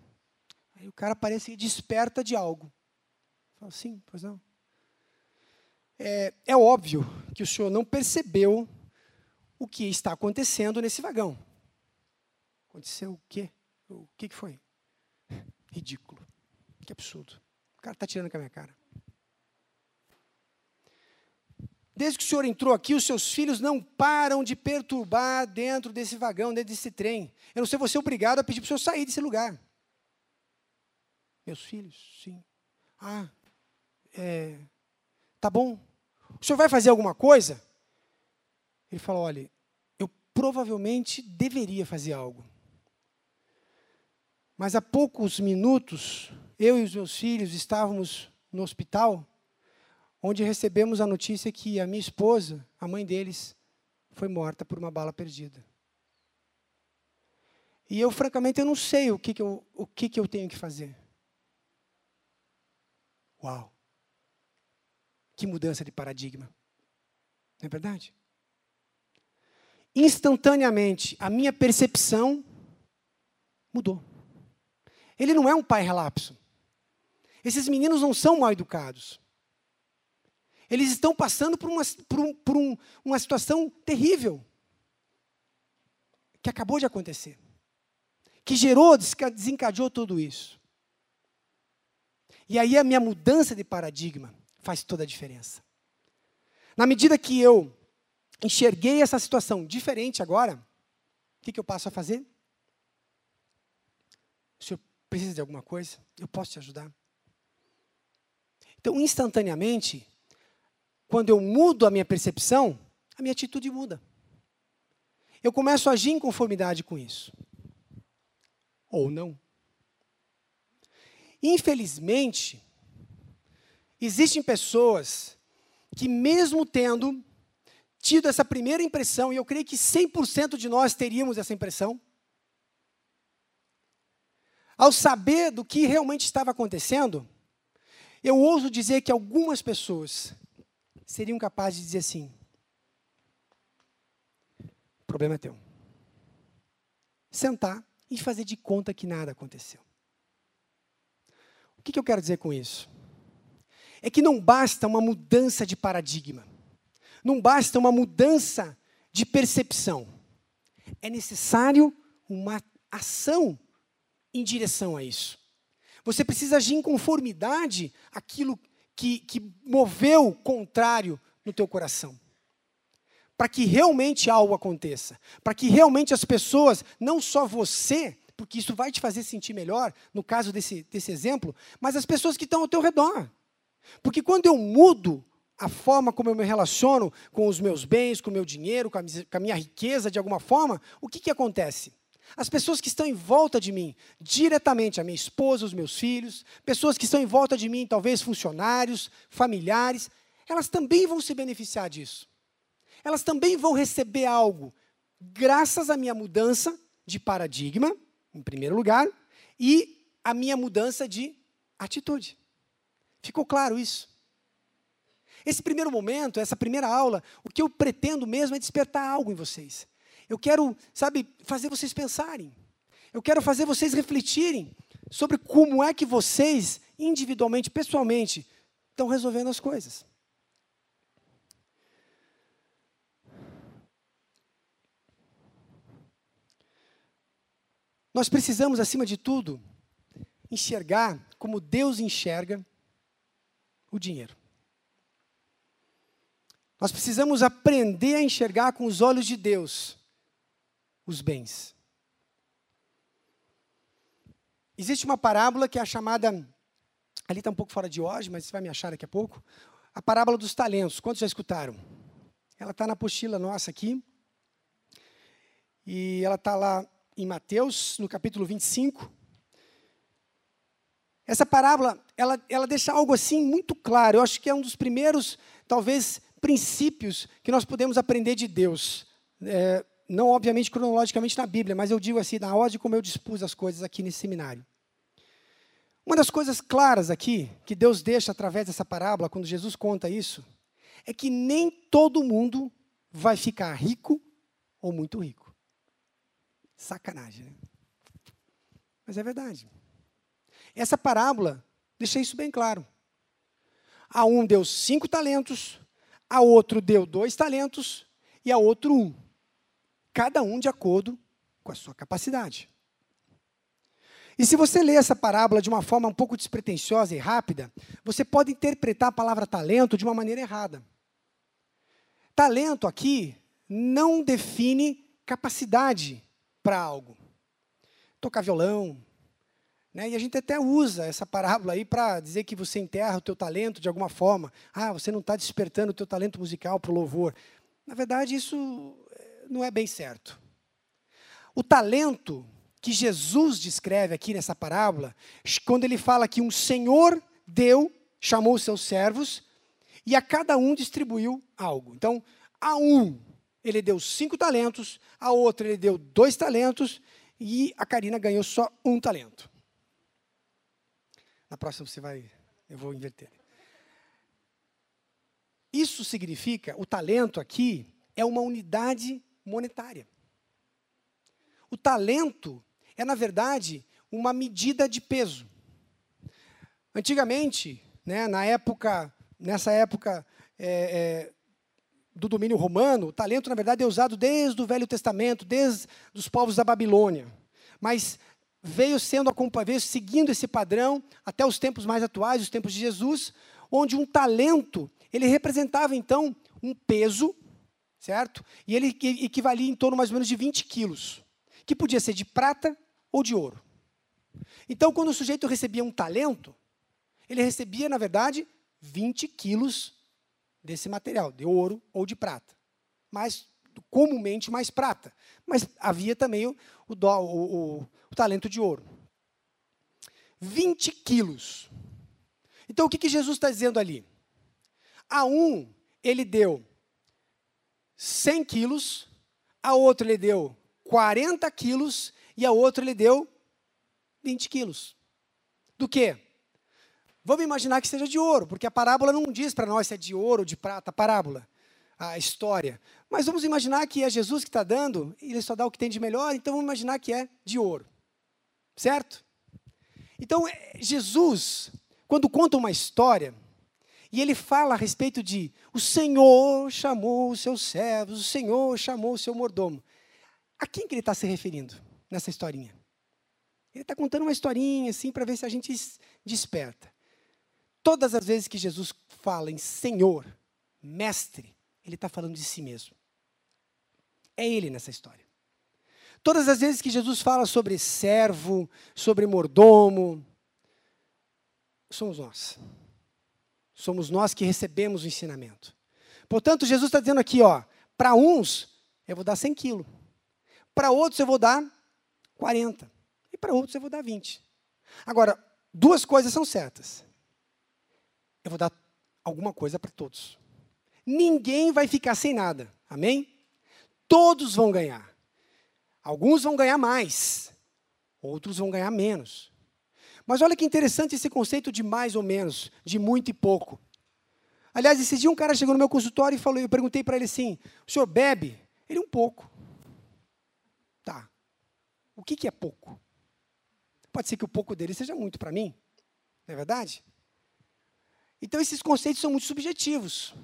Aí o cara parece que desperta de algo. Fala, sim, pois não. É, é óbvio que o senhor não percebeu o que está acontecendo nesse vagão. Aconteceu o quê? O que, foi? Ridículo. Que absurdo. O cara está tirando com a minha cara. Desde que o senhor entrou aqui, os seus filhos não param de perturbar dentro desse vagão, dentro desse trem. Eu não sei, você é obrigado a pedir para o senhor sair desse lugar. Meus filhos, sim. Ah, é, tá bom. O senhor vai fazer alguma coisa? Ele falou: olha, eu provavelmente deveria fazer algo. Mas há poucos minutos, eu e os meus filhos estávamos no hospital, onde recebemos a notícia que a minha esposa, a mãe deles, foi morta por uma bala perdida. E eu, francamente, eu não sei o que, que, eu, o que, que eu tenho que fazer. Uau! Que mudança de paradigma. Não é verdade? Instantaneamente, a minha percepção mudou. Ele não é um pai relapso. Esses meninos não são mal educados. Eles estão passando por uma, por um, por um, uma situação terrível que acabou de acontecer, que gerou, desencadeou tudo isso. E aí a minha mudança de paradigma faz toda a diferença. Na medida que eu enxerguei essa situação diferente agora, o que, que eu passo a fazer? O senhor precisa de alguma coisa? Eu posso te ajudar? Então, instantaneamente, quando eu mudo a minha percepção, a minha atitude muda. Eu começo a agir em conformidade com isso. Ou não. Infelizmente, Existem pessoas que, mesmo tendo tido essa primeira impressão, e eu creio que 100% de nós teríamos essa impressão, ao saber do que realmente estava acontecendo, eu ouso dizer que algumas pessoas seriam capazes de dizer assim: o problema é teu. Sentar e fazer de conta que nada aconteceu. O que, que eu quero dizer com isso? É que não basta uma mudança de paradigma, não basta uma mudança de percepção. É necessário uma ação em direção a isso. Você precisa agir em conformidade àquilo que, que moveu o contrário no teu coração. Para que realmente algo aconteça. Para que realmente as pessoas, não só você, porque isso vai te fazer sentir melhor, no caso desse, desse exemplo, mas as pessoas que estão ao teu redor. Porque quando eu mudo a forma como eu me relaciono com os meus bens, com o meu dinheiro, com a, minha riqueza de alguma forma, o que, que acontece? As pessoas que estão em volta de mim, diretamente, a minha esposa, os meus filhos, pessoas que estão em volta de mim, talvez funcionários, familiares, elas também vão se beneficiar disso. Elas também vão receber algo, graças à minha mudança de paradigma, em primeiro lugar, e a minha mudança de atitude. Ficou claro isso? Esse primeiro momento, essa primeira aula, o que eu pretendo mesmo é despertar algo em vocês. Eu quero, sabe, fazer vocês pensarem. Eu quero fazer vocês refletirem sobre como é que vocês, individualmente, pessoalmente, estão resolvendo as coisas. Nós precisamos, acima de tudo, enxergar como Deus enxerga o dinheiro. Nós precisamos aprender a enxergar com os olhos de Deus os bens. Existe uma parábola que é a chamada, ali está um pouco fora de hoje, mas você vai me achar daqui a pouco, a parábola dos talentos. Quantos já escutaram? Ela está na apostila nossa aqui. E ela está lá em Mateus, no capítulo 25. Essa parábola, ela, ela deixa algo assim muito claro. Eu acho que é um dos primeiros, talvez, princípios que nós podemos aprender de Deus. É, não, obviamente, cronologicamente na Bíblia, mas eu digo assim, na ordem como eu dispus as coisas aqui nesse seminário. Uma das coisas claras aqui, que Deus deixa através dessa parábola, quando Jesus conta isso, é que nem todo mundo vai ficar rico ou muito rico. Sacanagem, né? Mas é verdade. Essa parábola deixa isso bem claro. A um deu cinco talentos, a outro deu dois talentos e a outro um. Cada um de acordo com a sua capacidade. E se você ler essa parábola de uma forma um pouco despretensiosa e rápida, você pode interpretar a palavra talento de uma maneira errada. Talento aqui não define capacidade para algo. Tocar violão, né? E a gente até usa essa parábola aí para dizer que você enterra o teu talento de alguma forma. Ah, você não está despertando o teu talento musical para o louvor. Na verdade, isso eh, não é bem certo. O talento que Jesus descreve aqui nessa parábola, quando ele fala que um senhor deu, chamou seus servos, e a cada um distribuiu algo. Então, a um ele deu cinco talentos, a outra ele deu dois talentos, e a Karina ganhou só um talento. Na próxima você vai, eu vou inverter. Isso significa, o talento aqui é uma unidade monetária. O talento é, na verdade, uma medida de peso. Antigamente, né, na época, nessa época é, é, do domínio romano, o talento, na verdade, é usado desde o Velho Testamento, desde os povos da Babilônia. Mas veio sendo veio seguindo esse padrão até os tempos mais atuais, os tempos de Jesus, onde um talento ele representava então um peso, certo? E ele equivalia em torno mais ou menos de 20 quilos, que podia ser de prata ou de ouro. Então, quando o sujeito recebia um talento, ele recebia, na verdade, 20 quilos desse material, de ouro ou de prata. Mas, comumente, mais prata. Mas havia também o, o, o, o talento de ouro. 20 quilos. Então, o que, que Jesus está dizendo ali? A um, ele deu 100 quilos, a outro ele deu 40 quilos e a outra ele deu 20 quilos. Do quê? Vamos imaginar que seja de ouro, porque a parábola não diz para nós se é de ouro ou de prata, a parábola, a história. Mas vamos imaginar que é Jesus que está dando, e ele só dá o que tem de melhor, então vamos imaginar que é de ouro. Certo? Então, é, Jesus, quando conta uma história, e ele fala a respeito de o Senhor chamou os seus servos, o Senhor chamou o seu mordomo. A quem que ele está se referindo? nessa historinha. Ele está contando uma historinha assim para ver se a gente desperta. Todas as vezes que Jesus fala em Senhor, Mestre, ele está falando de si mesmo. É ele nessa história. Todas as vezes que Jesus fala sobre servo, sobre mordomo, somos nós. Somos nós que recebemos o ensinamento. Portanto, Jesus está dizendo aqui, ó, para uns eu vou dar 100 quilos, para outros eu vou dar 40. E para outros eu vou dar 20. Agora, duas coisas são certas. Eu vou dar alguma coisa para todos. Ninguém vai ficar sem nada. Amém? Todos vão ganhar. Alguns vão ganhar mais, outros vão ganhar menos. Mas olha que interessante esse conceito de mais ou menos, de muito e pouco. Aliás, esse dia um cara chegou no meu consultório e falou, eu perguntei para ele assim: "O senhor bebe?" Ele um pouco. O que, que é pouco? Pode ser que o pouco dele seja muito para mim, não é verdade? Então, esses conceitos são muito subjetivos.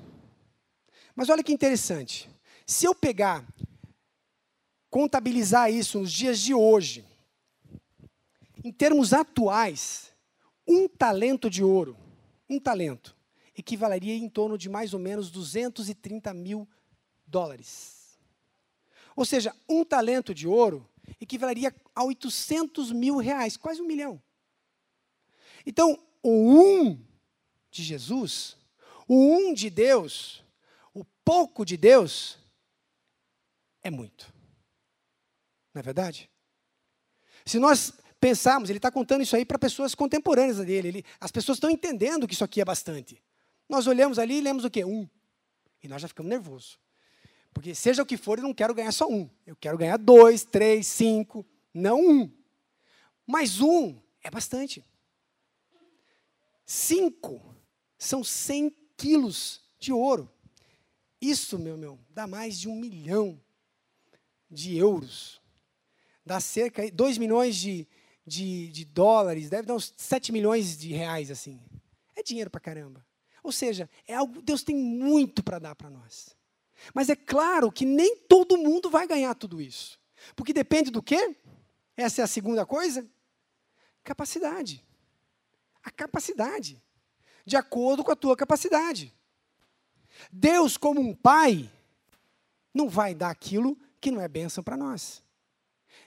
Mas olha que interessante. Se eu pegar, contabilizar isso nos dias de hoje, em termos atuais, um talento de ouro, um talento, equivaleria em torno de mais ou menos 230 mil dólares. Ou seja, um talento de ouro equivaleria a 800 mil reais, quase um milhão. Então, o um de Jesus, o um de Deus, o pouco de Deus, é muito. Não é verdade? Se nós pensarmos, ele está contando isso aí para pessoas contemporâneas dele, ele, as pessoas estão entendendo que isso aqui é bastante. Nós olhamos ali e lemos o quê? Um. E nós já ficamos nervosos. Porque seja o que for, eu não quero ganhar só um. Eu quero ganhar dois, três, cinco, não um. Mas um é bastante. Cinco são 100 quilos de ouro. Isso, meu meu, dá mais de um milhão de euros. Dá cerca de 2 milhões de, de, de dólares, deve dar uns 7 milhões de reais, assim. É dinheiro para caramba. Ou seja, é algo, Deus tem muito para dar para nós. Mas é claro que nem todo mundo vai ganhar tudo isso. Porque depende do quê? Essa é a segunda coisa? Capacidade. A capacidade. De acordo com a tua capacidade. Deus, como um pai, não vai dar aquilo que não é bênção para nós.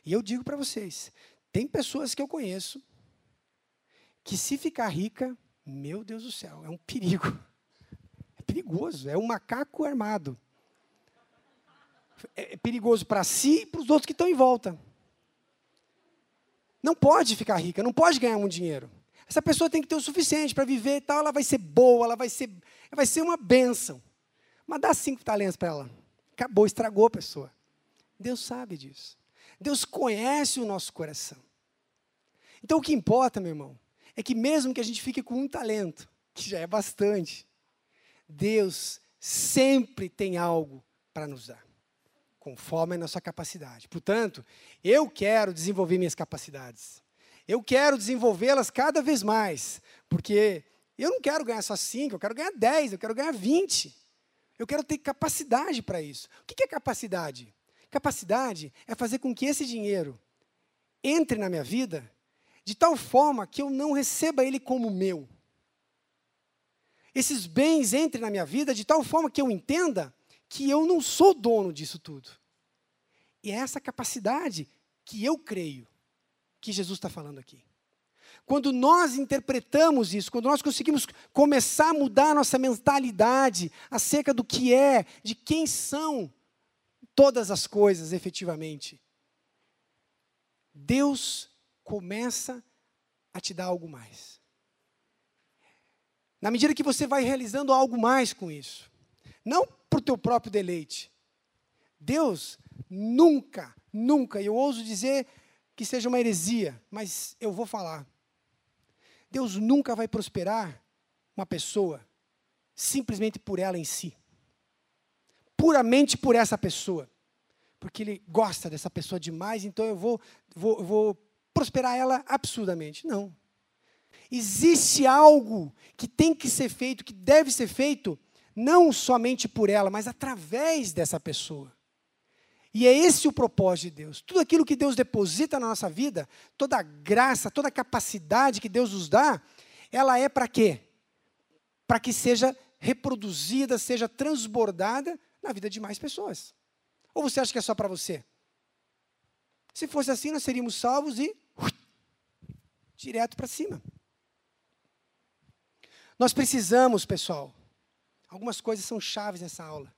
E eu digo para vocês: tem pessoas que eu conheço que, se ficar rica, meu Deus do céu, é um perigo. É perigoso, é um macaco armado. É, é perigoso para si e para os outros que estão em volta. Não pode ficar rica, não pode ganhar muito dinheiro. Essa pessoa tem que ter o suficiente para viver e tal, ela vai ser boa, ela vai ser, vai ser uma bênção. Mas dá cinco talentos para ela. Acabou, estragou a pessoa. Deus sabe disso. Deus conhece o nosso coração. Então o que importa, meu irmão, é que mesmo que a gente fique com um talento, que já é bastante, Deus sempre tem algo para nos dar, conforme a nossa capacidade. Portanto, eu quero desenvolver minhas capacidades. Eu quero desenvolvê-las cada vez mais, porque eu não quero ganhar só 5, eu quero ganhar 10, eu quero ganhar 20. Eu quero ter capacidade para isso. O que é capacidade? Capacidade é fazer com que esse dinheiro entre na minha vida de tal forma que eu não receba ele como meu. Esses bens entrem na minha vida de tal forma que eu entenda que eu não sou dono disso tudo. E é essa capacidade que eu creio que Jesus está falando aqui. Quando nós interpretamos isso, quando nós conseguimos começar a mudar a nossa mentalidade acerca do que é, de quem são todas as coisas efetivamente, Deus começa a te dar algo mais. Na medida que você vai realizando algo mais com isso, não para o teu próprio deleite. Deus nunca, nunca, e eu ouso dizer que seja uma heresia, mas eu vou falar. Deus nunca vai prosperar uma pessoa simplesmente por ela em si. Puramente por essa pessoa. Porque ele gosta dessa pessoa demais, então eu vou, vou, vou prosperar ela absurdamente. Não. Existe algo que tem que ser feito, que deve ser feito, não somente por ela, mas através dessa pessoa. E é esse o propósito de Deus. Tudo aquilo que Deus deposita na nossa vida, toda a graça, toda a capacidade que Deus nos dá, ela é para quê? Para que seja reproduzida, seja transbordada na vida de mais pessoas. Ou você acha que é só para você? Se fosse assim, nós seríamos salvos e direto para cima. Nós precisamos, pessoal, algumas coisas são chaves nessa aula.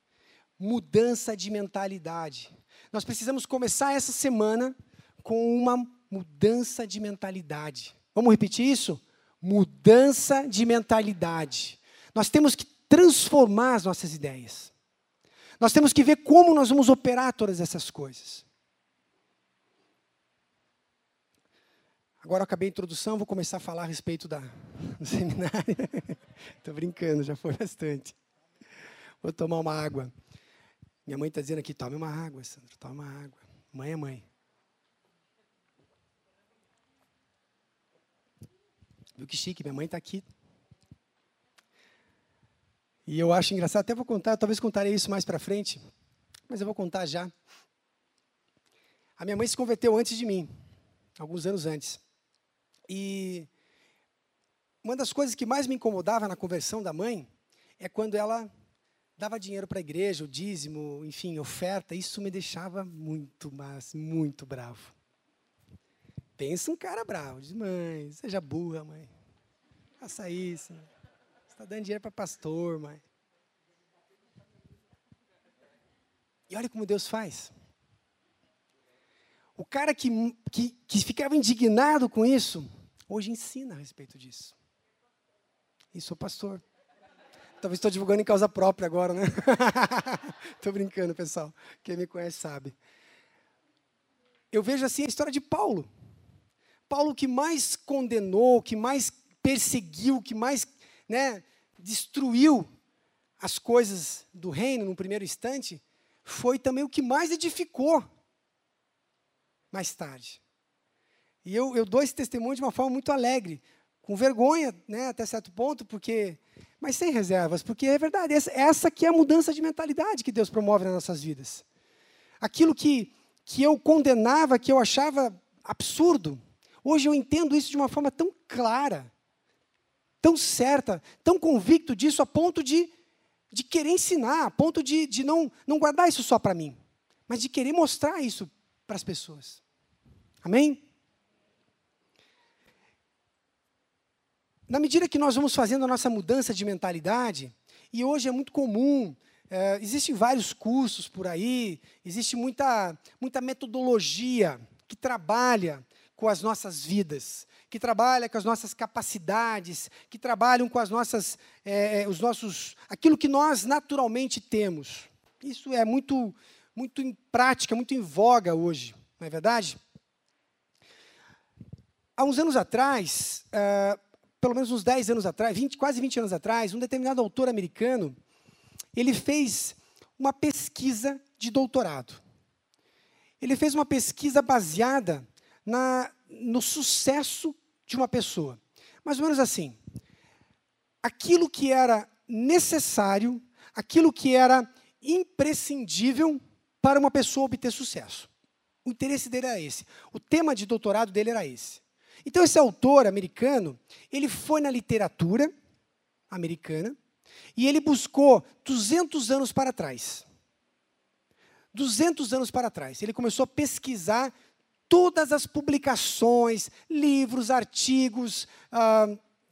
Mudança de mentalidade. Nós precisamos começar essa semana com uma mudança de mentalidade. Vamos repetir isso? Mudança de mentalidade. Nós temos que transformar as nossas ideias. Nós temos que ver como nós vamos operar todas essas coisas. Agora eu acabei a introdução, vou começar a falar a respeito da, do seminário. Estou brincando, já foi bastante. Vou tomar uma água. Minha mãe está dizendo aqui, tome uma água, Sandro, tome uma água. Mãe é mãe. Viu que chique, minha mãe está aqui. E eu acho engraçado, até vou contar, talvez contarei isso mais para frente, mas eu vou contar já. A minha mãe se converteu antes de mim, alguns anos antes. E uma das coisas que mais me incomodava na conversão da mãe é quando ela dava dinheiro para a igreja, o dízimo, enfim, oferta. Isso me deixava muito, mas muito bravo. Pensa um cara bravo, diz, mãe, seja burra, mãe. Faça isso. Você está dando dinheiro para pastor, mãe. E olha como Deus faz. O cara que, que, que ficava indignado com isso, hoje ensina a respeito disso. E sou pastor. Talvez estou divulgando em causa própria agora, né? Estou brincando, pessoal. Quem me conhece sabe. Eu vejo assim a história de Paulo. Paulo que mais condenou, que mais perseguiu, que mais né, destruiu as coisas do reino no primeiro instante, foi também o que mais edificou mais tarde. E eu, eu dou esse testemunho de uma forma muito alegre, com vergonha, né, até certo ponto, porque, mas sem reservas, porque é verdade, essa, essa que é a mudança de mentalidade que Deus promove nas nossas vidas. Aquilo que, que eu condenava, que eu achava absurdo, hoje eu entendo isso de uma forma tão clara, tão certa, tão convicto disso, a ponto de, de querer ensinar, a ponto de, de não, não guardar isso só para mim, mas de querer mostrar isso para as pessoas. Amém? Na medida que nós vamos fazendo a nossa mudança de mentalidade, e hoje é muito comum, é, existem vários cursos por aí, existe muita, muita metodologia que trabalha com as nossas vidas, que trabalha com as nossas capacidades, que trabalham com as nossas, é, os nossos, aquilo que nós naturalmente temos. Isso é muito, muito em prática, muito em voga hoje, não é verdade? Há uns anos atrás, uh, pelo menos uns 10 anos atrás, 20, quase 20 anos atrás, um determinado autor americano, ele fez uma pesquisa de doutorado. Ele fez uma pesquisa baseada na, no sucesso de uma pessoa. Mais ou menos assim. Aquilo que era necessário, aquilo que era imprescindível para uma pessoa obter sucesso. O interesse dele era esse. O tema de doutorado dele era esse. Então, esse autor americano, ele foi na literatura americana e ele buscou 200 anos para trás. 200 anos para trás. Ele começou a pesquisar todas as publicações, livros, artigos, ah,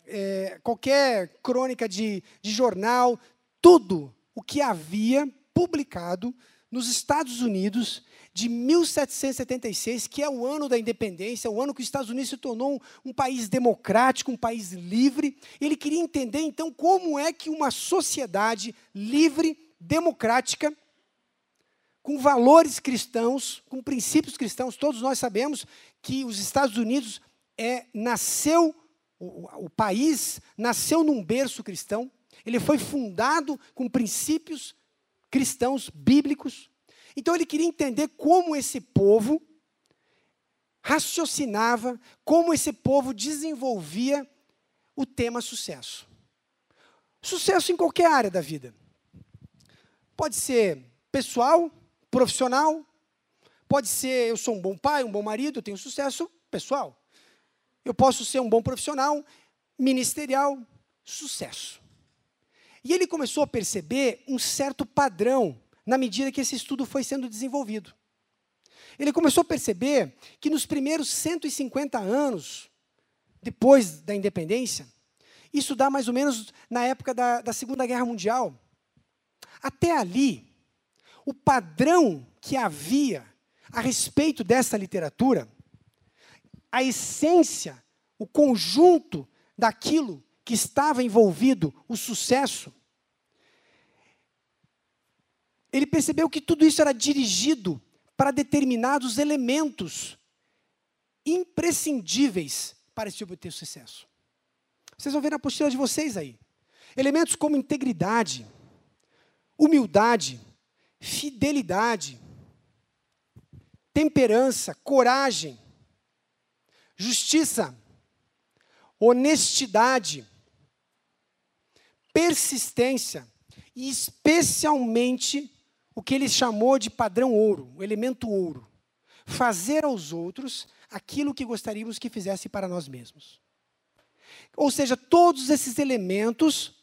é, qualquer crônica de, de jornal, tudo o que havia publicado nos Estados Unidos de 1776, que é o ano da independência, o ano que os Estados Unidos se tornou um, um país democrático, um país livre. Ele queria entender, então, como é que uma sociedade livre, democrática, com valores cristãos, com princípios cristãos, todos nós sabemos que os Estados Unidos é, nasceu, o, o país nasceu num berço cristão, ele foi fundado com princípios cristãos bíblicos. Então ele queria entender como esse povo raciocinava, como esse povo desenvolvia o tema sucesso. Sucesso em qualquer área da vida. Pode ser pessoal, profissional, pode ser eu sou um bom pai, um bom marido, eu tenho sucesso pessoal. Eu posso ser um bom profissional, ministerial, sucesso. E ele começou a perceber um certo padrão na medida que esse estudo foi sendo desenvolvido. Ele começou a perceber que nos primeiros 150 anos, depois da independência, isso dá mais ou menos na época da, da Segunda Guerra Mundial. Até ali, o padrão que havia a respeito dessa literatura, a essência, o conjunto daquilo que estava envolvido, o sucesso, ele percebeu que tudo isso era dirigido para determinados elementos imprescindíveis para se obter sucesso. Vocês vão ver na apostila de vocês aí. Elementos como integridade, humildade, fidelidade, temperança, coragem, justiça, honestidade, persistência e especialmente o que ele chamou de padrão ouro, o elemento ouro. Fazer aos outros aquilo que gostaríamos que fizesse para nós mesmos. Ou seja, todos esses elementos,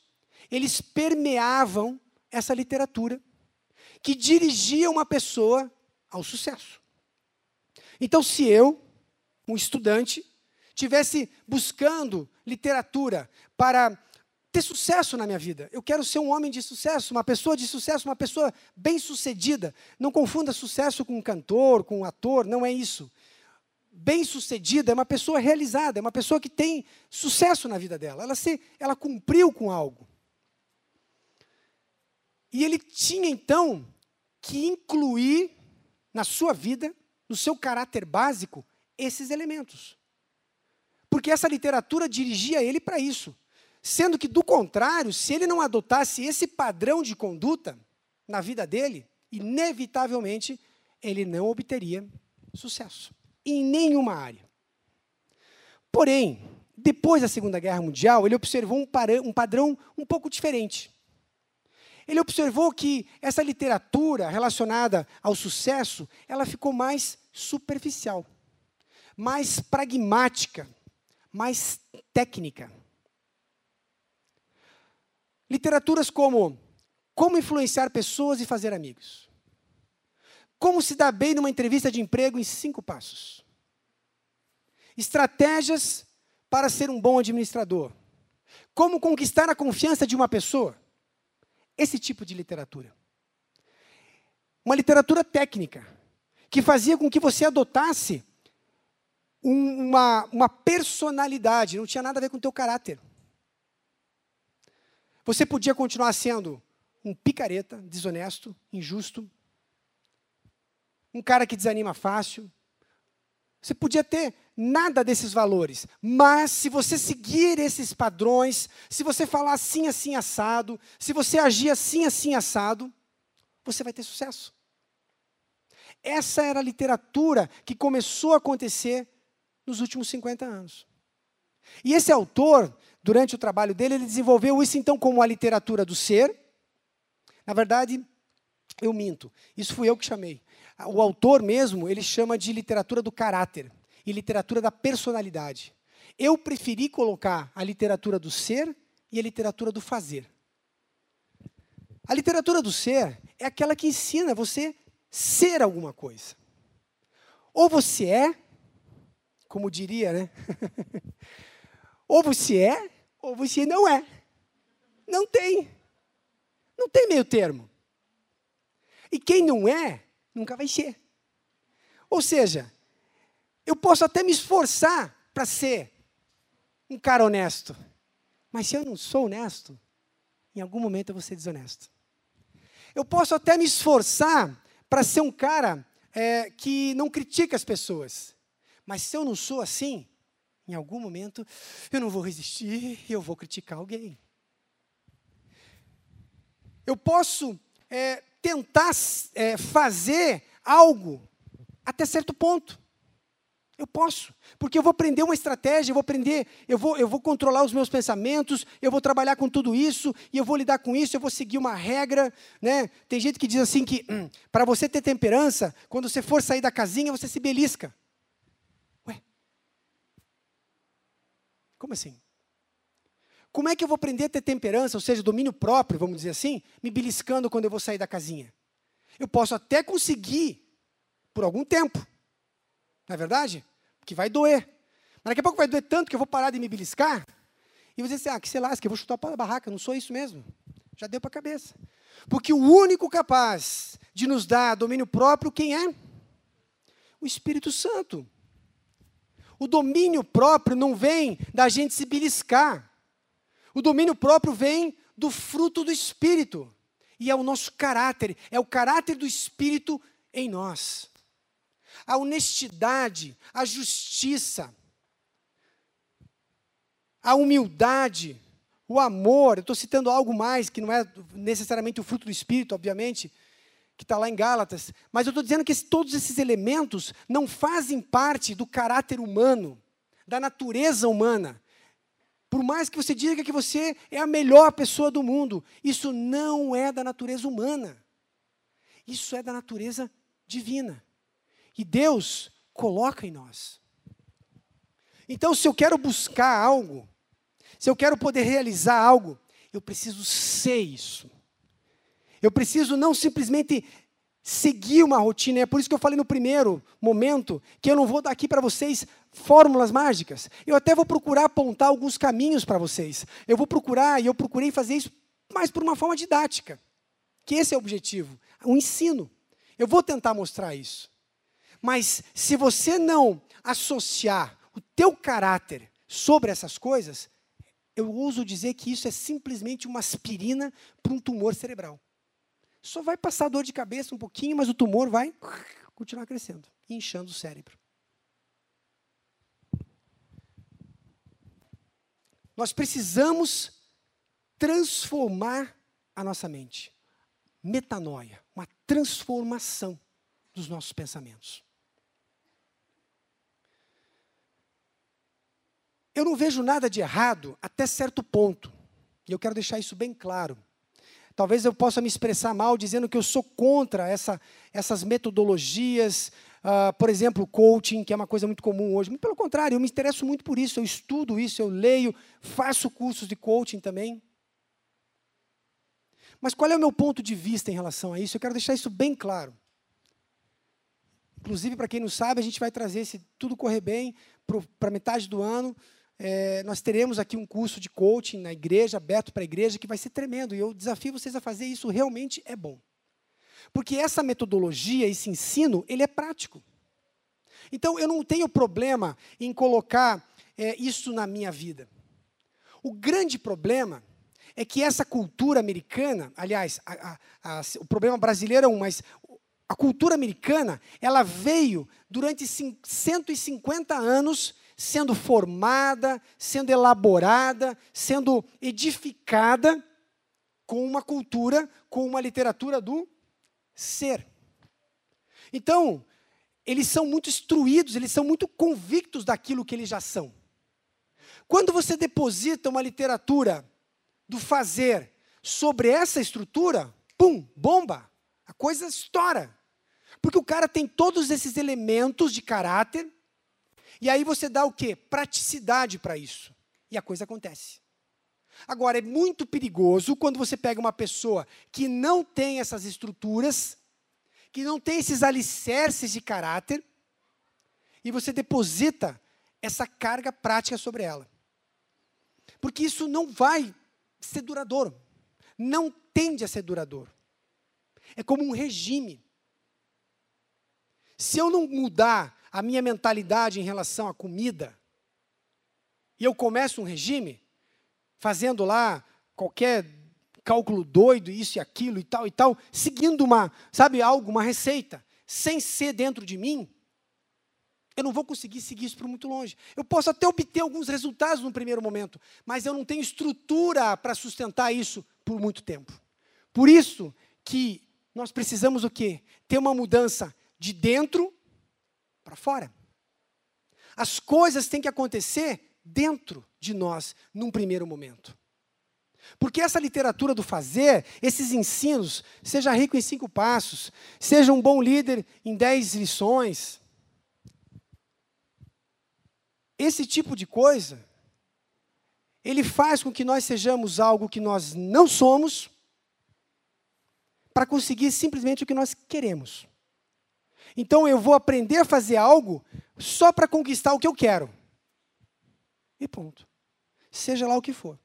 eles permeavam essa literatura que dirigia uma pessoa ao sucesso. Então, se eu, um estudante, tivesse buscando literatura para ter sucesso na minha vida. Eu quero ser um homem de sucesso, uma pessoa de sucesso, uma pessoa bem-sucedida. Não confunda sucesso com um cantor, com um ator, não é isso. Bem-sucedida é uma pessoa realizada, é uma pessoa que tem sucesso na vida dela. Ela, se, ela cumpriu com algo. E ele tinha então que incluir na sua vida, no seu caráter básico, esses elementos. Porque essa literatura dirigia ele para isso Sendo que, do contrário, se ele não adotasse esse padrão de conduta na vida dele, inevitavelmente ele não obteria sucesso em nenhuma área. Porém, depois da Segunda Guerra Mundial, ele observou um, um padrão um pouco diferente. Ele observou que essa literatura relacionada ao sucesso, ela ficou mais superficial, mais pragmática, mais técnica. Literaturas como Como influenciar pessoas e fazer amigos. Como se dar bem numa entrevista de emprego em cinco passos. Estratégias para ser um bom administrador. Como conquistar a confiança de uma pessoa. Esse tipo de literatura. Uma literatura técnica, que fazia com que você adotasse uma, uma personalidade, não tinha nada a ver com o teu caráter. Você podia continuar sendo um picareta, desonesto, injusto, um cara que desanima fácil. Você podia ter nada desses valores, mas se você seguir esses padrões, se você falar assim, assim, assado, se você agir assim, assim, assado, você vai ter sucesso. Essa era a literatura que começou a acontecer nos últimos 50 anos. E esse autor, durante o trabalho dele, ele desenvolveu isso então como a literatura do ser. Na verdade, eu minto. Isso fui eu que chamei. O autor mesmo, ele chama de literatura do caráter e literatura da personalidade. Eu preferi colocar a literatura do ser e a literatura do fazer. A literatura do ser é aquela que ensina você ser alguma coisa. Ou você é, como diria, né? Ou você é, ou você não é. Não tem. Não tem meio termo. E quem não é, nunca vai ser. Ou seja, eu posso até me esforçar para ser um cara honesto. Mas se eu não sou honesto, em algum momento eu vou ser desonesto. Eu posso até me esforçar para ser um cara é, que não critica as pessoas. Mas se eu não sou assim, em algum momento, eu não vou resistir e eu vou criticar alguém. Eu posso é, tentar é, fazer algo até certo ponto. Eu posso, porque eu vou aprender uma estratégia, eu vou aprender, eu vou, eu vou controlar os meus pensamentos, eu vou trabalhar com tudo isso, e eu vou lidar com isso, eu vou seguir uma regra. Né? Tem gente que diz assim que hum, para você ter temperança, quando você for sair da casinha, você se belisca. Como assim? Como é que eu vou aprender a ter temperança, ou seja, domínio próprio, vamos dizer assim, me beliscando quando eu vou sair da casinha? Eu posso até conseguir por algum tempo. Não é verdade? Porque vai doer. Mas daqui a pouco vai doer tanto que eu vou parar de me beliscar e vou dizer assim: ah, que se lasca, eu vou chutar o pau da barraca, não sou isso mesmo. Já deu para a cabeça. Porque o único capaz de nos dar domínio próprio, quem é? O Espírito Santo. O domínio próprio não vem da gente se beliscar. O domínio próprio vem do fruto do Espírito. E é o nosso caráter, é o caráter do Espírito em nós. A honestidade, a justiça, a humildade, o amor. Eu estou citando algo mais que não é necessariamente o fruto do Espírito, obviamente, que está lá em Gálatas. Mas eu estou dizendo que todos esses elementos não fazem parte do caráter humano, da natureza humana. Por mais que você diga que você é a melhor pessoa do mundo, isso não é da natureza humana. Isso é da natureza divina. E Deus coloca em nós. Então, se eu quero buscar algo, se eu quero poder realizar algo, eu preciso ser isso. Eu preciso não simplesmente seguir uma rotina. É por isso que eu falei no primeiro momento que eu não vou dar aqui para vocês fórmulas mágicas. Eu até vou procurar apontar alguns caminhos para vocês. Eu vou procurar, e eu procurei fazer isso mais por uma forma didática. Que esse é o objetivo, o ensino. Eu vou tentar mostrar isso. Mas se você não associar o teu caráter sobre essas coisas, eu uso dizer que isso é simplesmente uma aspirina para um tumor cerebral. Só vai passar dor de cabeça um pouquinho, mas o tumor vai continuar crescendo, inchando o cérebro. nós precisamos transformar a nossa mente. Metanoia, uma transformação dos nossos pensamentos. Eu não vejo nada de errado até certo ponto, e eu quero deixar isso bem claro. Talvez eu possa me expressar mal dizendo que eu sou contra essa, essas metodologias, uh, por exemplo, coaching, que é uma coisa muito comum hoje. Muito pelo contrário, eu me interesso muito por isso, eu estudo isso, eu leio, faço cursos de coaching também. Mas qual é o meu ponto de vista em relação a isso? Eu quero deixar isso bem claro. Inclusive, para quem não sabe, a gente vai trazer, se tudo correr bem, para metade do ano, é, nós teremos aqui um curso de coaching na igreja, aberto para a igreja, que vai ser tremendo. E eu desafio vocês a fazer isso, realmente é bom. Porque essa metodologia, esse ensino, ele é prático. Então, eu não tenho problema em colocar é, isso na minha vida. O grande problema é que essa cultura americana, aliás, a, a, a, o problema brasileiro é um, mas a cultura americana, ela veio durante 150 anos sendo formada, sendo elaborada, sendo edificada com uma cultura, com uma literatura do ser. Então, eles são muito instruídos, eles são muito convictos daquilo que eles já são. Quando você deposita uma literatura do fazer sobre essa estrutura, pum, bomba, a coisa estoura. Porque o cara tem todos esses elementos de caráter, e aí você dá o quê? Praticidade para isso. E a coisa acontece. Agora, é muito perigoso quando você pega uma pessoa que não tem essas estruturas, que não tem esses alicerces de caráter, e você deposita essa carga prática sobre ela. Porque isso não vai ser duradouro. Não tende a ser duradouro. É como um regime. Se eu não mudar a minha mentalidade em relação à comida, e eu começo um regime, fazendo lá qualquer cálculo doido, isso e aquilo e tal e tal, seguindo uma, sabe, algo, uma receita, sem ser dentro de mim, eu não vou conseguir seguir isso por muito longe. Eu posso até obter alguns resultados no primeiro momento, mas eu não tenho estrutura para sustentar isso por muito tempo. Por isso que nós precisamos o quê? Ter uma mudança de dentro para fora. As coisas têm que acontecer dentro de nós, num primeiro momento. Porque essa literatura do fazer, esses ensinos, seja rico em cinco passos, seja um bom líder em dez lições, esse tipo de coisa, ele faz com que nós sejamos algo que nós não somos, para conseguir simplesmente o que nós queremos. Então eu vou aprender a fazer algo só para conquistar o que eu quero. E ponto. Seja lá o que for.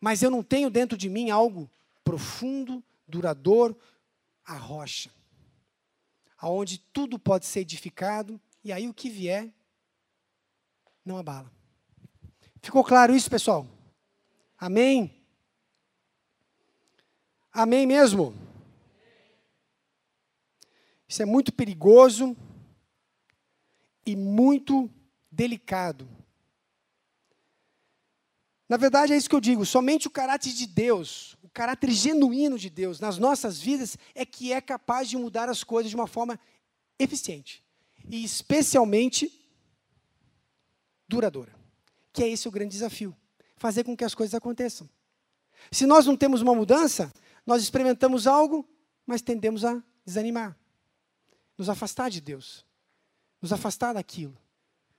Mas eu não tenho dentro de mim algo profundo, duradouro, a rocha. Aonde tudo pode ser edificado e aí o que vier não abala. Ficou claro isso, pessoal? Amém? Amém mesmo? Isso é muito perigoso e muito delicado. Na verdade, é isso que eu digo: somente o caráter de Deus, o caráter genuíno de Deus nas nossas vidas é que é capaz de mudar as coisas de uma forma eficiente e especialmente duradoura. Que é esse o grande desafio: fazer com que as coisas aconteçam. Se nós não temos uma mudança, nós experimentamos algo, mas tendemos a desanimar nos afastar de Deus, nos afastar daquilo.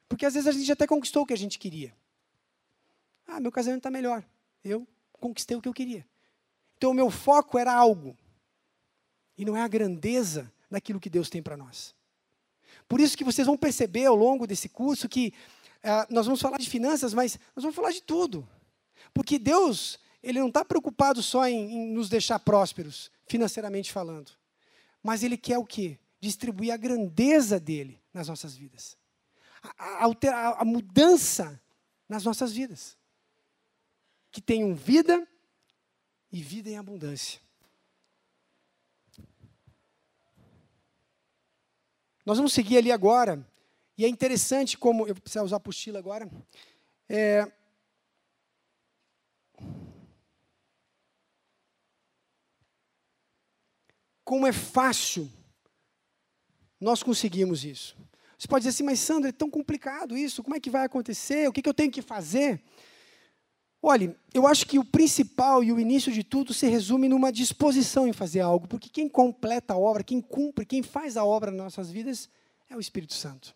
Porque às vezes a gente até conquistou o que a gente queria. Ah, meu casamento está melhor. Eu conquistei o que eu queria. Então o meu foco era algo. E não é a grandeza daquilo que Deus tem para nós. Por isso que vocês vão perceber ao longo desse curso que uh, nós vamos falar de finanças, mas nós vamos falar de tudo. Porque Deus, Ele não está preocupado só em, em nos deixar prósperos, financeiramente falando. Mas Ele quer o quê? Distribuir a grandeza dele nas nossas vidas. A, a, a mudança nas nossas vidas. Que tenham vida e vida em abundância. Nós vamos seguir ali agora. E é interessante como. Eu preciso usar a apostila agora. É, como é fácil nós conseguimos isso. Você pode dizer assim, mas Sandra, é tão complicado isso, como é que vai acontecer? O que, que eu tenho que fazer? Olhe, eu acho que o principal e o início de tudo se resume numa disposição em fazer algo, porque quem completa a obra, quem cumpre, quem faz a obra nas nossas vidas é o Espírito Santo.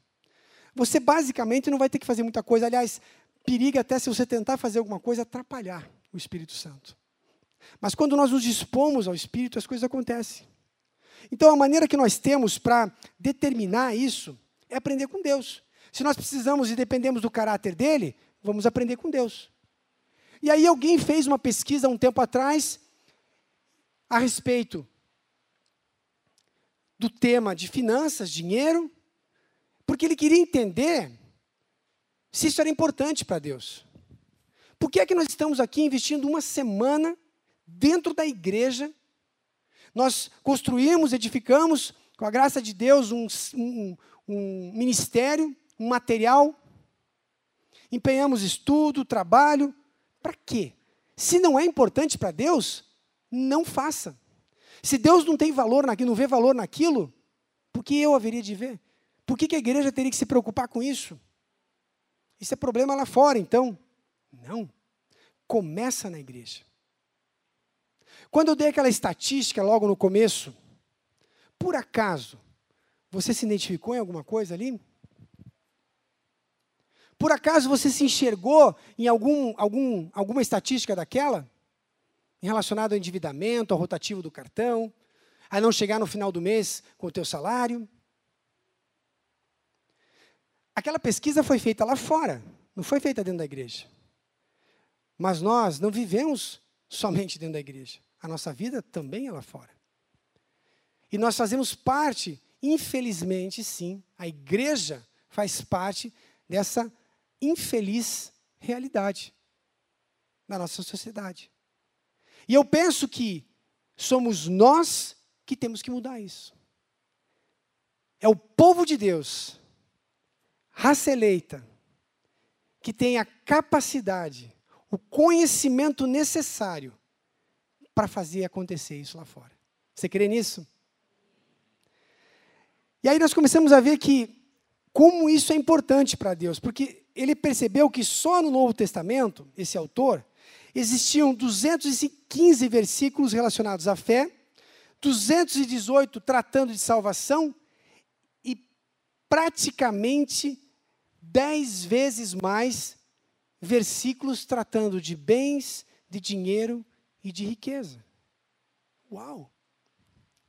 Você basicamente não vai ter que fazer muita coisa, aliás, periga até se você tentar fazer alguma coisa atrapalhar o Espírito Santo. Mas quando nós nos dispomos ao Espírito, as coisas acontecem. Então, a maneira que nós temos para determinar isso é aprender com Deus. Se nós precisamos e dependemos do caráter dele, vamos aprender com Deus. E aí, alguém fez uma pesquisa um tempo atrás a respeito do tema de finanças, dinheiro, porque ele queria entender se isso era importante para Deus. Por que é que nós estamos aqui investindo uma semana dentro da igreja nós construímos, edificamos, com a graça de Deus, um, um, um ministério, um material. Empenhamos estudo, trabalho. Para quê? Se não é importante para Deus, não faça. Se Deus não tem valor naquilo, não vê valor naquilo, por que eu haveria de ver? Por que, que a igreja teria que se preocupar com isso? Isso é problema lá fora, então. Não. Começa na igreja. Quando eu dei aquela estatística logo no começo, por acaso, você se identificou em alguma coisa ali? Por acaso você se enxergou em algum, algum, alguma estatística daquela? Relacionada ao endividamento, ao rotativo do cartão, a não chegar no final do mês com o teu salário? Aquela pesquisa foi feita lá fora, não foi feita dentro da igreja. Mas nós não vivemos somente dentro da igreja. A nossa vida também é lá fora. E nós fazemos parte, infelizmente, sim, a igreja faz parte dessa infeliz realidade da nossa sociedade. E eu penso que somos nós que temos que mudar isso. É o povo de Deus, raça eleita, que tem a capacidade, o conhecimento necessário para fazer acontecer isso lá fora. Você crê nisso? E aí nós começamos a ver que como isso é importante para Deus, porque ele percebeu que só no Novo Testamento, esse autor, existiam 215 versículos relacionados à fé, 218 tratando de salvação e praticamente 10 vezes mais versículos tratando de bens, de dinheiro e de riqueza. Uau!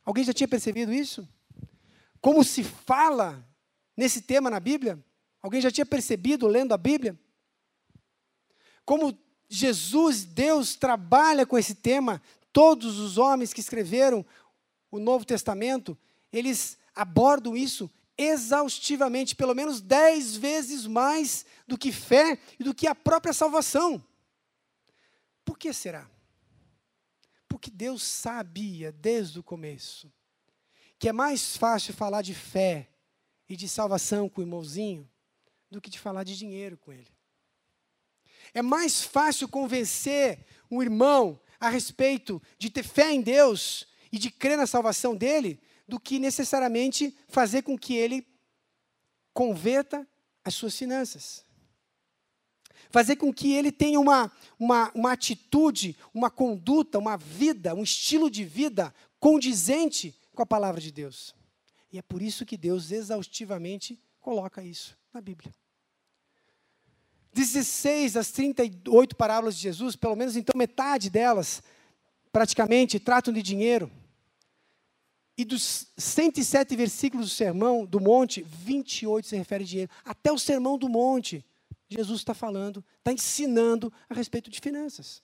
Alguém já tinha percebido isso? Como se fala nesse tema na Bíblia? Alguém já tinha percebido lendo a Bíblia? Como Jesus, Deus, trabalha com esse tema. Todos os homens que escreveram o Novo Testamento, eles abordam isso exaustivamente, pelo menos dez vezes mais do que fé e do que a própria salvação. Por que será? Porque Deus sabia desde o começo que é mais fácil falar de fé e de salvação com o irmãozinho do que de falar de dinheiro com ele. É mais fácil convencer um irmão a respeito de ter fé em Deus e de crer na salvação dele do que necessariamente fazer com que ele converta as suas finanças fazer com que ele tenha uma, uma, uma atitude, uma conduta, uma vida, um estilo de vida condizente com a palavra de Deus. E é por isso que Deus exaustivamente coloca isso na Bíblia. 16 das 38 parábolas de Jesus, pelo menos então metade delas, praticamente, tratam de dinheiro. E dos 107 versículos do Sermão do Monte, 28 se refere a dinheiro. Até o Sermão do Monte Jesus está falando, está ensinando a respeito de finanças.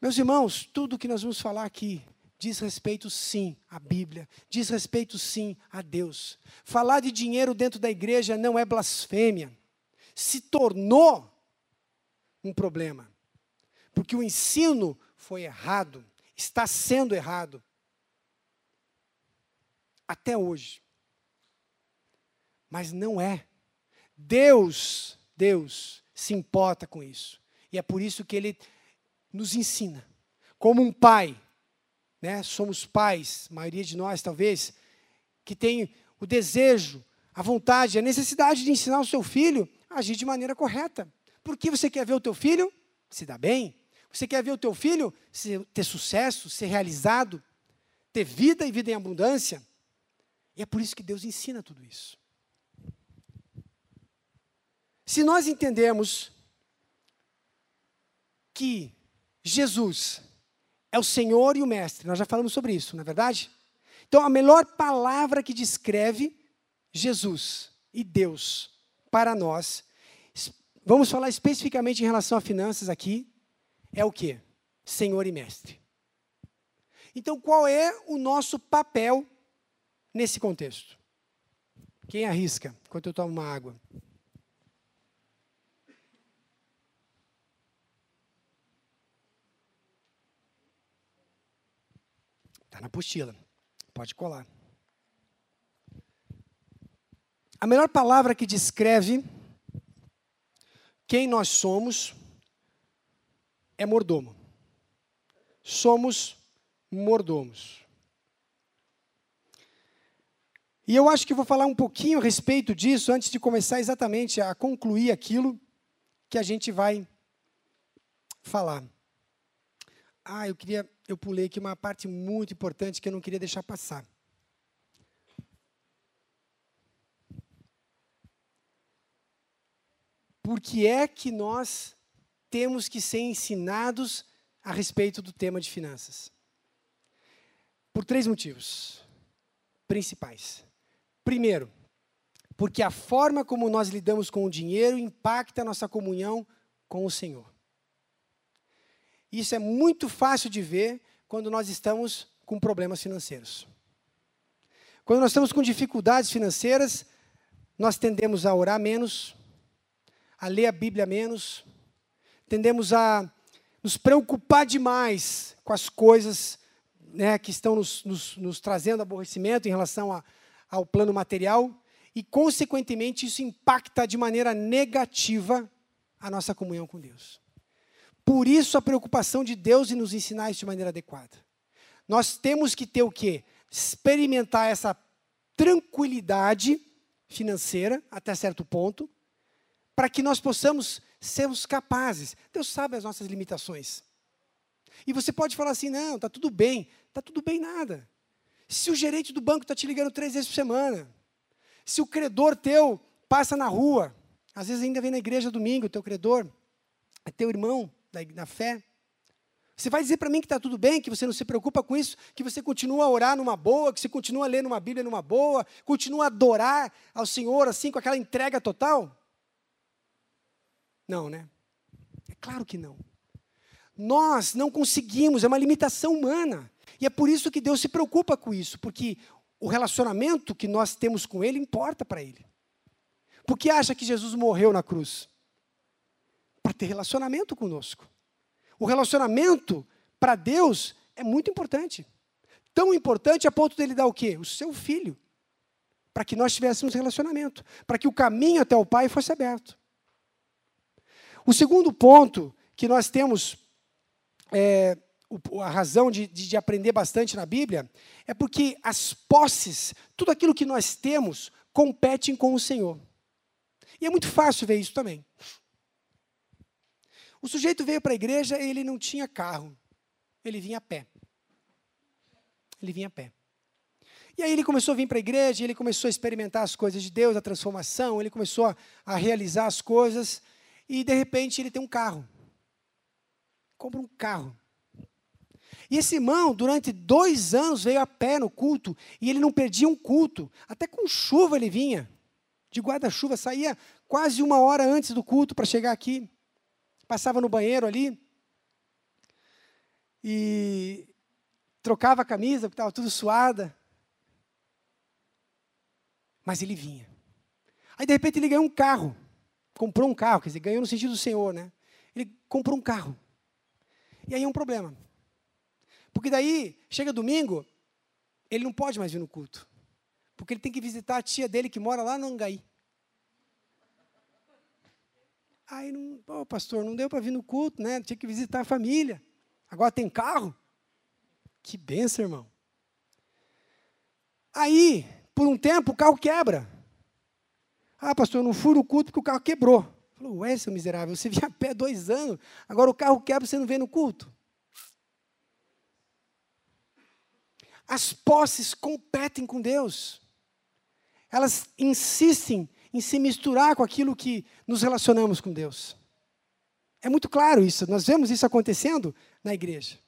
Meus irmãos, tudo que nós vamos falar aqui diz respeito sim à Bíblia, diz respeito sim a Deus. Falar de dinheiro dentro da igreja não é blasfêmia. Se tornou um problema. Porque o ensino foi errado, está sendo errado. Até hoje. Mas não é Deus Deus se importa com isso. E é por isso que ele nos ensina. Como um pai, né? Somos pais, maioria de nós talvez, que tem o desejo, a vontade, a necessidade de ensinar o seu filho a agir de maneira correta. Porque você quer ver o teu filho se dar bem? Você quer ver o teu filho ter sucesso, ser realizado, ter vida e vida em abundância? E é por isso que Deus ensina tudo isso. Se nós entendemos que Jesus é o Senhor e o Mestre, nós já falamos sobre isso, não é verdade? Então, a melhor palavra que descreve Jesus e Deus para nós, vamos falar especificamente em relação a finanças aqui, é o que? Senhor e Mestre. Então, qual é o nosso papel nesse contexto? Quem arrisca enquanto eu tomo uma água? Está na apostila. Pode colar. A melhor palavra que descreve quem nós somos é mordomo. Somos mordomos. E eu acho que vou falar um pouquinho a respeito disso antes de começar exatamente a concluir aquilo que a gente vai falar. Ah, eu queria, eu pulei aqui uma parte muito importante que eu não queria deixar passar. Por que é que nós temos que ser ensinados a respeito do tema de finanças? Por três motivos principais. Primeiro, porque a forma como nós lidamos com o dinheiro impacta a nossa comunhão com o Senhor. Isso é muito fácil de ver quando nós estamos com problemas financeiros. Quando nós estamos com dificuldades financeiras, nós tendemos a orar menos, a ler a Bíblia menos, tendemos a nos preocupar demais com as coisas né, que estão nos, nos, nos, trazendo aborrecimento em relação a, ao plano material, e, consequentemente, isso impacta de maneira negativa a nossa comunhão com Deus. Por isso a preocupação de Deus em nos ensinar isso de maneira adequada. Nós temos que ter o quê? Experimentar essa tranquilidade financeira até certo ponto, para que nós possamos sermos capazes. Deus sabe as nossas limitações. E você pode falar assim: não, está tudo bem. Está tudo bem nada. Se o gerente do banco está te ligando três vezes por semana, se o credor teu passa na rua, às vezes ainda vem na igreja domingo, o teu credor, é teu irmão, da, fé. Você vai dizer para mim que está tudo bem, que você não se preocupa com isso, que você continua a orar numa boa, que você continua a ler uma Bíblia numa boa, continua a adorar ao Senhor assim, com aquela entrega total? Não, né? É claro que não. Nós não conseguimos, é uma limitação humana. E é por isso que Deus se preocupa com isso, porque o relacionamento que nós temos com Ele importa para Ele. Por que acha que Jesus morreu na cruz? Ter relacionamento conosco. O relacionamento para Deus é muito importante. Tão importante a ponto dele dar o quê? O seu filho. Para que nós tivéssemos relacionamento. Para que o caminho até o Pai fosse aberto. O segundo ponto que nós temos é, a razão de, de, aprender bastante na Bíblia é porque as posses, tudo aquilo que nós temos, competem com o Senhor. E é muito fácil ver isso também. O sujeito veio para a igreja e ele não tinha carro. Ele vinha a pé. Ele vinha a pé. E aí ele começou a vir para a igreja, ele começou a experimentar as coisas de Deus, a transformação, ele começou a, a realizar as coisas, e de repente ele tem um carro. Compra um carro. E esse irmão, durante dois anos, veio a pé no culto, e ele não perdia um culto. Até com chuva ele vinha, de guarda-chuva, saía quase uma hora antes do culto para chegar aqui passava no banheiro ali e trocava a camisa, porque estava tudo suada. Mas ele vinha. Aí, de repente, ele ganhou um carro. Comprou um carro, quer dizer, ganhou no sentido do Senhor, né? Ele comprou um carro. E aí é um problema. Porque daí, chega domingo, ele não pode mais vir no culto. Porque ele tem que visitar a tia dele que mora lá no Angaí. Aí, não, oh, pastor, não deu para vir no culto, né? Tinha que visitar a família. Agora tem carro? Que benção, irmão. Aí, por um tempo, o carro quebra. Ah, pastor, eu não fui no culto porque o carro quebrou. Falou, ué, seu miserável, você vinha a pé dois anos, agora o carro quebra, você não vem no culto? As posses competem com Deus. Elas insistem em se misturar com aquilo que nos relacionamos com Deus. É muito claro isso, nós vemos isso acontecendo na igreja.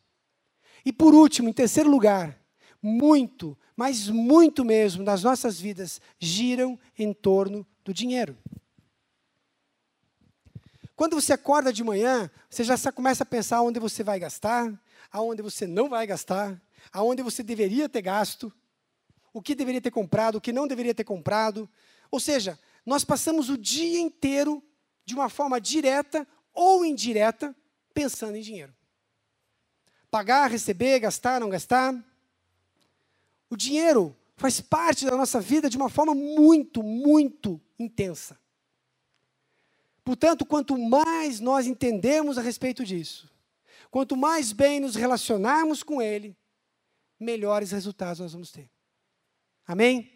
E por último, em terceiro lugar, muito, mas muito mesmo, nas nossas vidas giram em torno do dinheiro. Quando você acorda de manhã, você já começa a pensar onde você vai gastar, aonde você não vai gastar, aonde você deveria ter gasto, o que deveria ter comprado, o que não deveria ter comprado. Ou seja, nós passamos o dia inteiro, de uma forma direta ou indireta, pensando em dinheiro. Pagar, receber, gastar, não gastar. O dinheiro faz parte da nossa vida de uma forma muito, muito intensa. Portanto, quanto mais nós entendemos a respeito disso, quanto mais bem nos relacionarmos com Ele, melhores resultados nós vamos ter. Amém?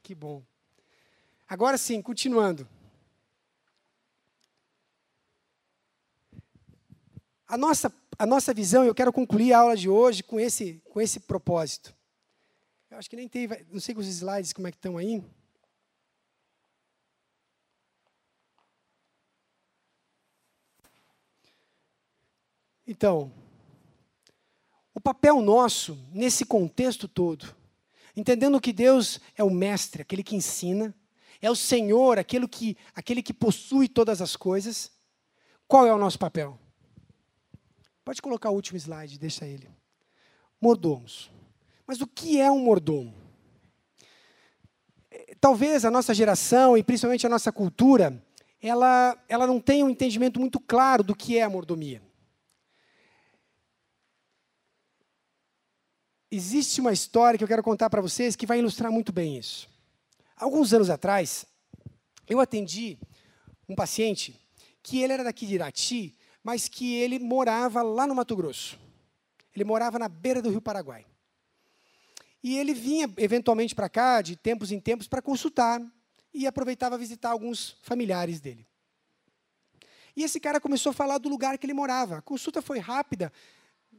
Que bom. Agora sim, continuando. A nossa, a nossa visão, eu quero concluir a aula de hoje com esse, com esse propósito. Eu acho que nem tem, não sei os slides como é que estão aí. Então, o papel nosso nesse contexto todo, entendendo que Deus é o mestre, aquele que ensina, é o Senhor, aquele que, aquele que possui todas as coisas, qual é o nosso papel? Pode colocar o último slide, deixa ele. Mordomos. Mas o que é um mordomo? É, talvez a nossa geração e principalmente a nossa cultura, ela, ela não tenha um entendimento muito claro do que é a mordomia. existe uma história que eu quero contar para vocês que vai ilustrar muito bem isso. Alguns anos atrás, eu atendi um paciente que ele era daqui de Irati, mas que ele morava lá no Mato Grosso. Ele morava na beira do Rio Paraguai. E ele vinha eventualmente para cá, de tempos em tempos, para consultar e aproveitava visitar alguns familiares dele. E esse cara começou a falar do lugar que ele morava. A consulta foi rápida,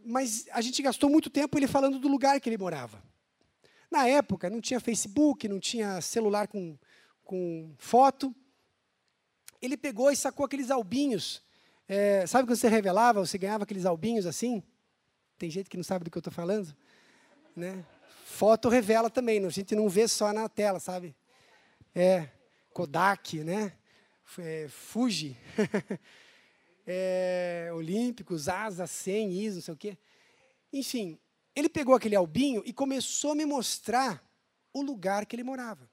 mas a gente gastou muito tempo ele falando do lugar que ele morava. Na época, não tinha Facebook, não tinha celular com, com foto. Ele pegou e sacou aqueles albinhos. É, sabe quando você revelava, você ganhava aqueles albinhos assim? Tem gente que não sabe do que eu estou falando? Né? Foto revela também, a gente não vê só na tela, sabe? É, Kodak, né? É, Fuji. é, olímpicos, asa, 100, ISO, não sei o quê. Enfim, ele pegou aquele albinho e começou a me mostrar o lugar que ele morava.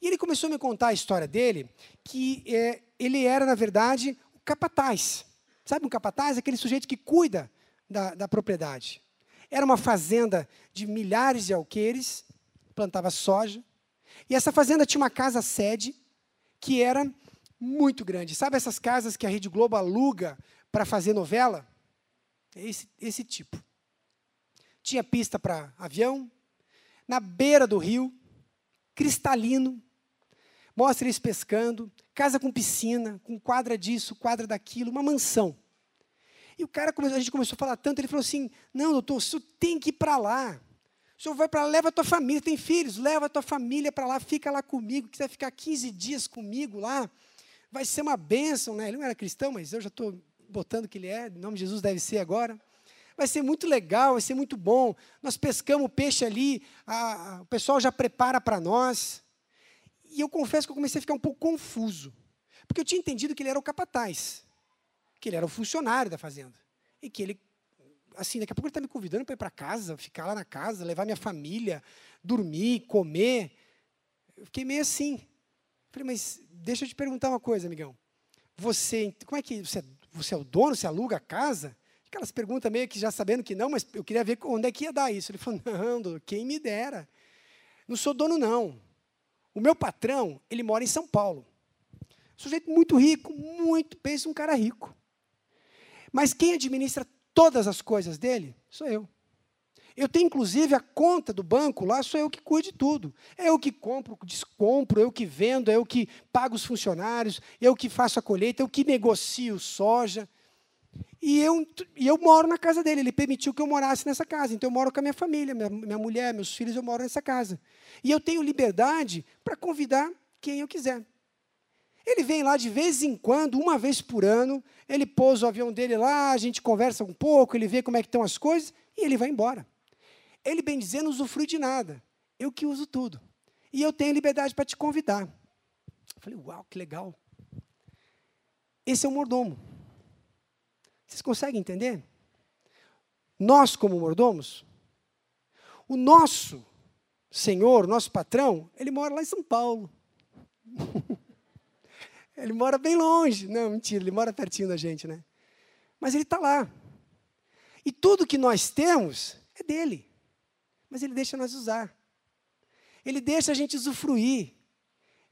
E ele começou a me contar a história dele, que é, ele era, na verdade, o capataz. Sabe um capataz? Aquele sujeito que cuida da, da propriedade. Era uma fazenda de milhares de alqueires, plantava soja. E essa fazenda tinha uma casa sede, que era muito grande. Sabe essas casas que a Rede Globo aluga para fazer novela? É esse, esse tipo. Tinha pista para avião, na beira do rio, cristalino, mostra eles pescando, casa com piscina, com quadra disso, quadra daquilo, uma mansão. E o cara, a gente começou a falar tanto, ele falou assim: Não, doutor, o senhor tem que ir para lá. O senhor vai para lá, leva a tua família, tem filhos, leva a tua família para lá, fica lá comigo, quiser ficar 15 dias comigo lá vai ser uma bênção, né? Ele não era cristão, mas eu já estou botando que ele é, em nome de Jesus deve ser agora. Vai ser muito legal, vai ser muito bom. Nós pescamos peixe ali, a, a, o pessoal já prepara para nós. E eu confesso que eu comecei a ficar um pouco confuso, porque eu tinha entendido que ele era o capataz, que ele era o funcionário da fazenda, e que ele, assim, daqui a pouco ele está me convidando para ir para casa, ficar lá na casa, levar minha família, dormir, comer. Eu fiquei meio assim. Falei, mas deixa eu te perguntar uma coisa, amigão. Você, como é que você, você é o dono, você aluga a casa? Aquelas perguntas meio que já sabendo que não, mas eu queria ver onde é que ia dar isso. Ele falou, não, quem me dera. Não sou dono, não. O meu patrão, ele mora em São Paulo. Sujeito muito rico, muito, pensa um cara rico. Mas quem administra todas as coisas dele sou eu. Eu tenho, inclusive, a conta do banco lá, sou eu que cuido de tudo. É eu que compro, descompro, eu que vendo, é eu que pago os funcionários, eu que faço a colheita, eu que negocio soja. E eu, e eu moro na casa dele. Ele permitiu que eu morasse nessa casa. Então eu moro com a minha família, minha, minha mulher, meus filhos, eu moro nessa casa. E eu tenho liberdade para convidar quem eu quiser. Ele vem lá de vez em quando, uma vez por ano, ele pousa o avião dele lá, a gente conversa um pouco, ele vê como é que estão as coisas e ele vai embora. Ele, bem dizendo, usufrui de nada. Eu que uso tudo. E eu tenho liberdade para te convidar. Eu falei, uau, que legal. Esse é o mordomo. Vocês conseguem entender? Nós, como mordomos, o nosso senhor, nosso patrão, ele mora lá em São Paulo. Ele mora bem longe. Não, mentira, ele mora pertinho da gente, né? Mas ele está lá. E tudo que nós temos é dele. Mas ele deixa nós usar. Ele deixa a gente usufruir.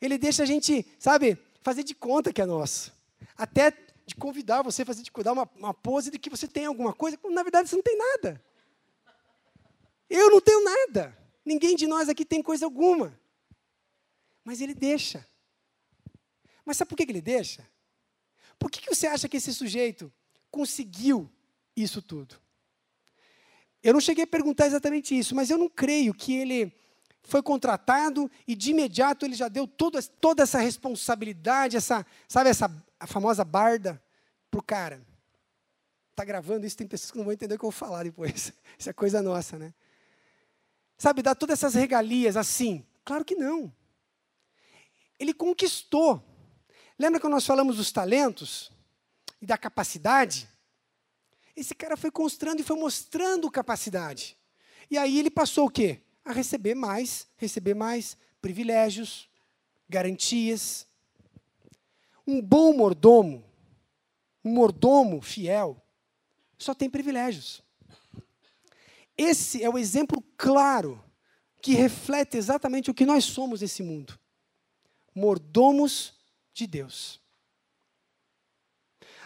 Ele deixa a gente, sabe, fazer de conta que é nosso. Até de convidar você fazer de cuidar uma, uma pose de que você tem alguma coisa, quando na verdade você não tem nada. Eu não tenho nada. Ninguém de nós aqui tem coisa alguma. Mas ele deixa. Mas sabe por que ele deixa? Por que você acha que esse sujeito conseguiu isso tudo? Eu não cheguei a perguntar exatamente isso, mas eu não creio que ele foi contratado e de imediato ele já deu toda, toda essa responsabilidade, essa, sabe, essa a famosa barda para o cara. Está gravando isso, tem pessoas que não vão entender o que eu vou falar depois. Isso é coisa nossa, né? Sabe, dar todas essas regalias assim? Claro que não. Ele conquistou Lembra quando nós falamos dos talentos e da capacidade? Esse cara foi construindo e foi mostrando capacidade. E aí ele passou o quê? A receber mais, receber mais privilégios, garantias. Um bom mordomo, um mordomo fiel, só tem privilégios. Esse é o exemplo claro que reflete exatamente o que nós somos nesse mundo. Mordomos de Deus.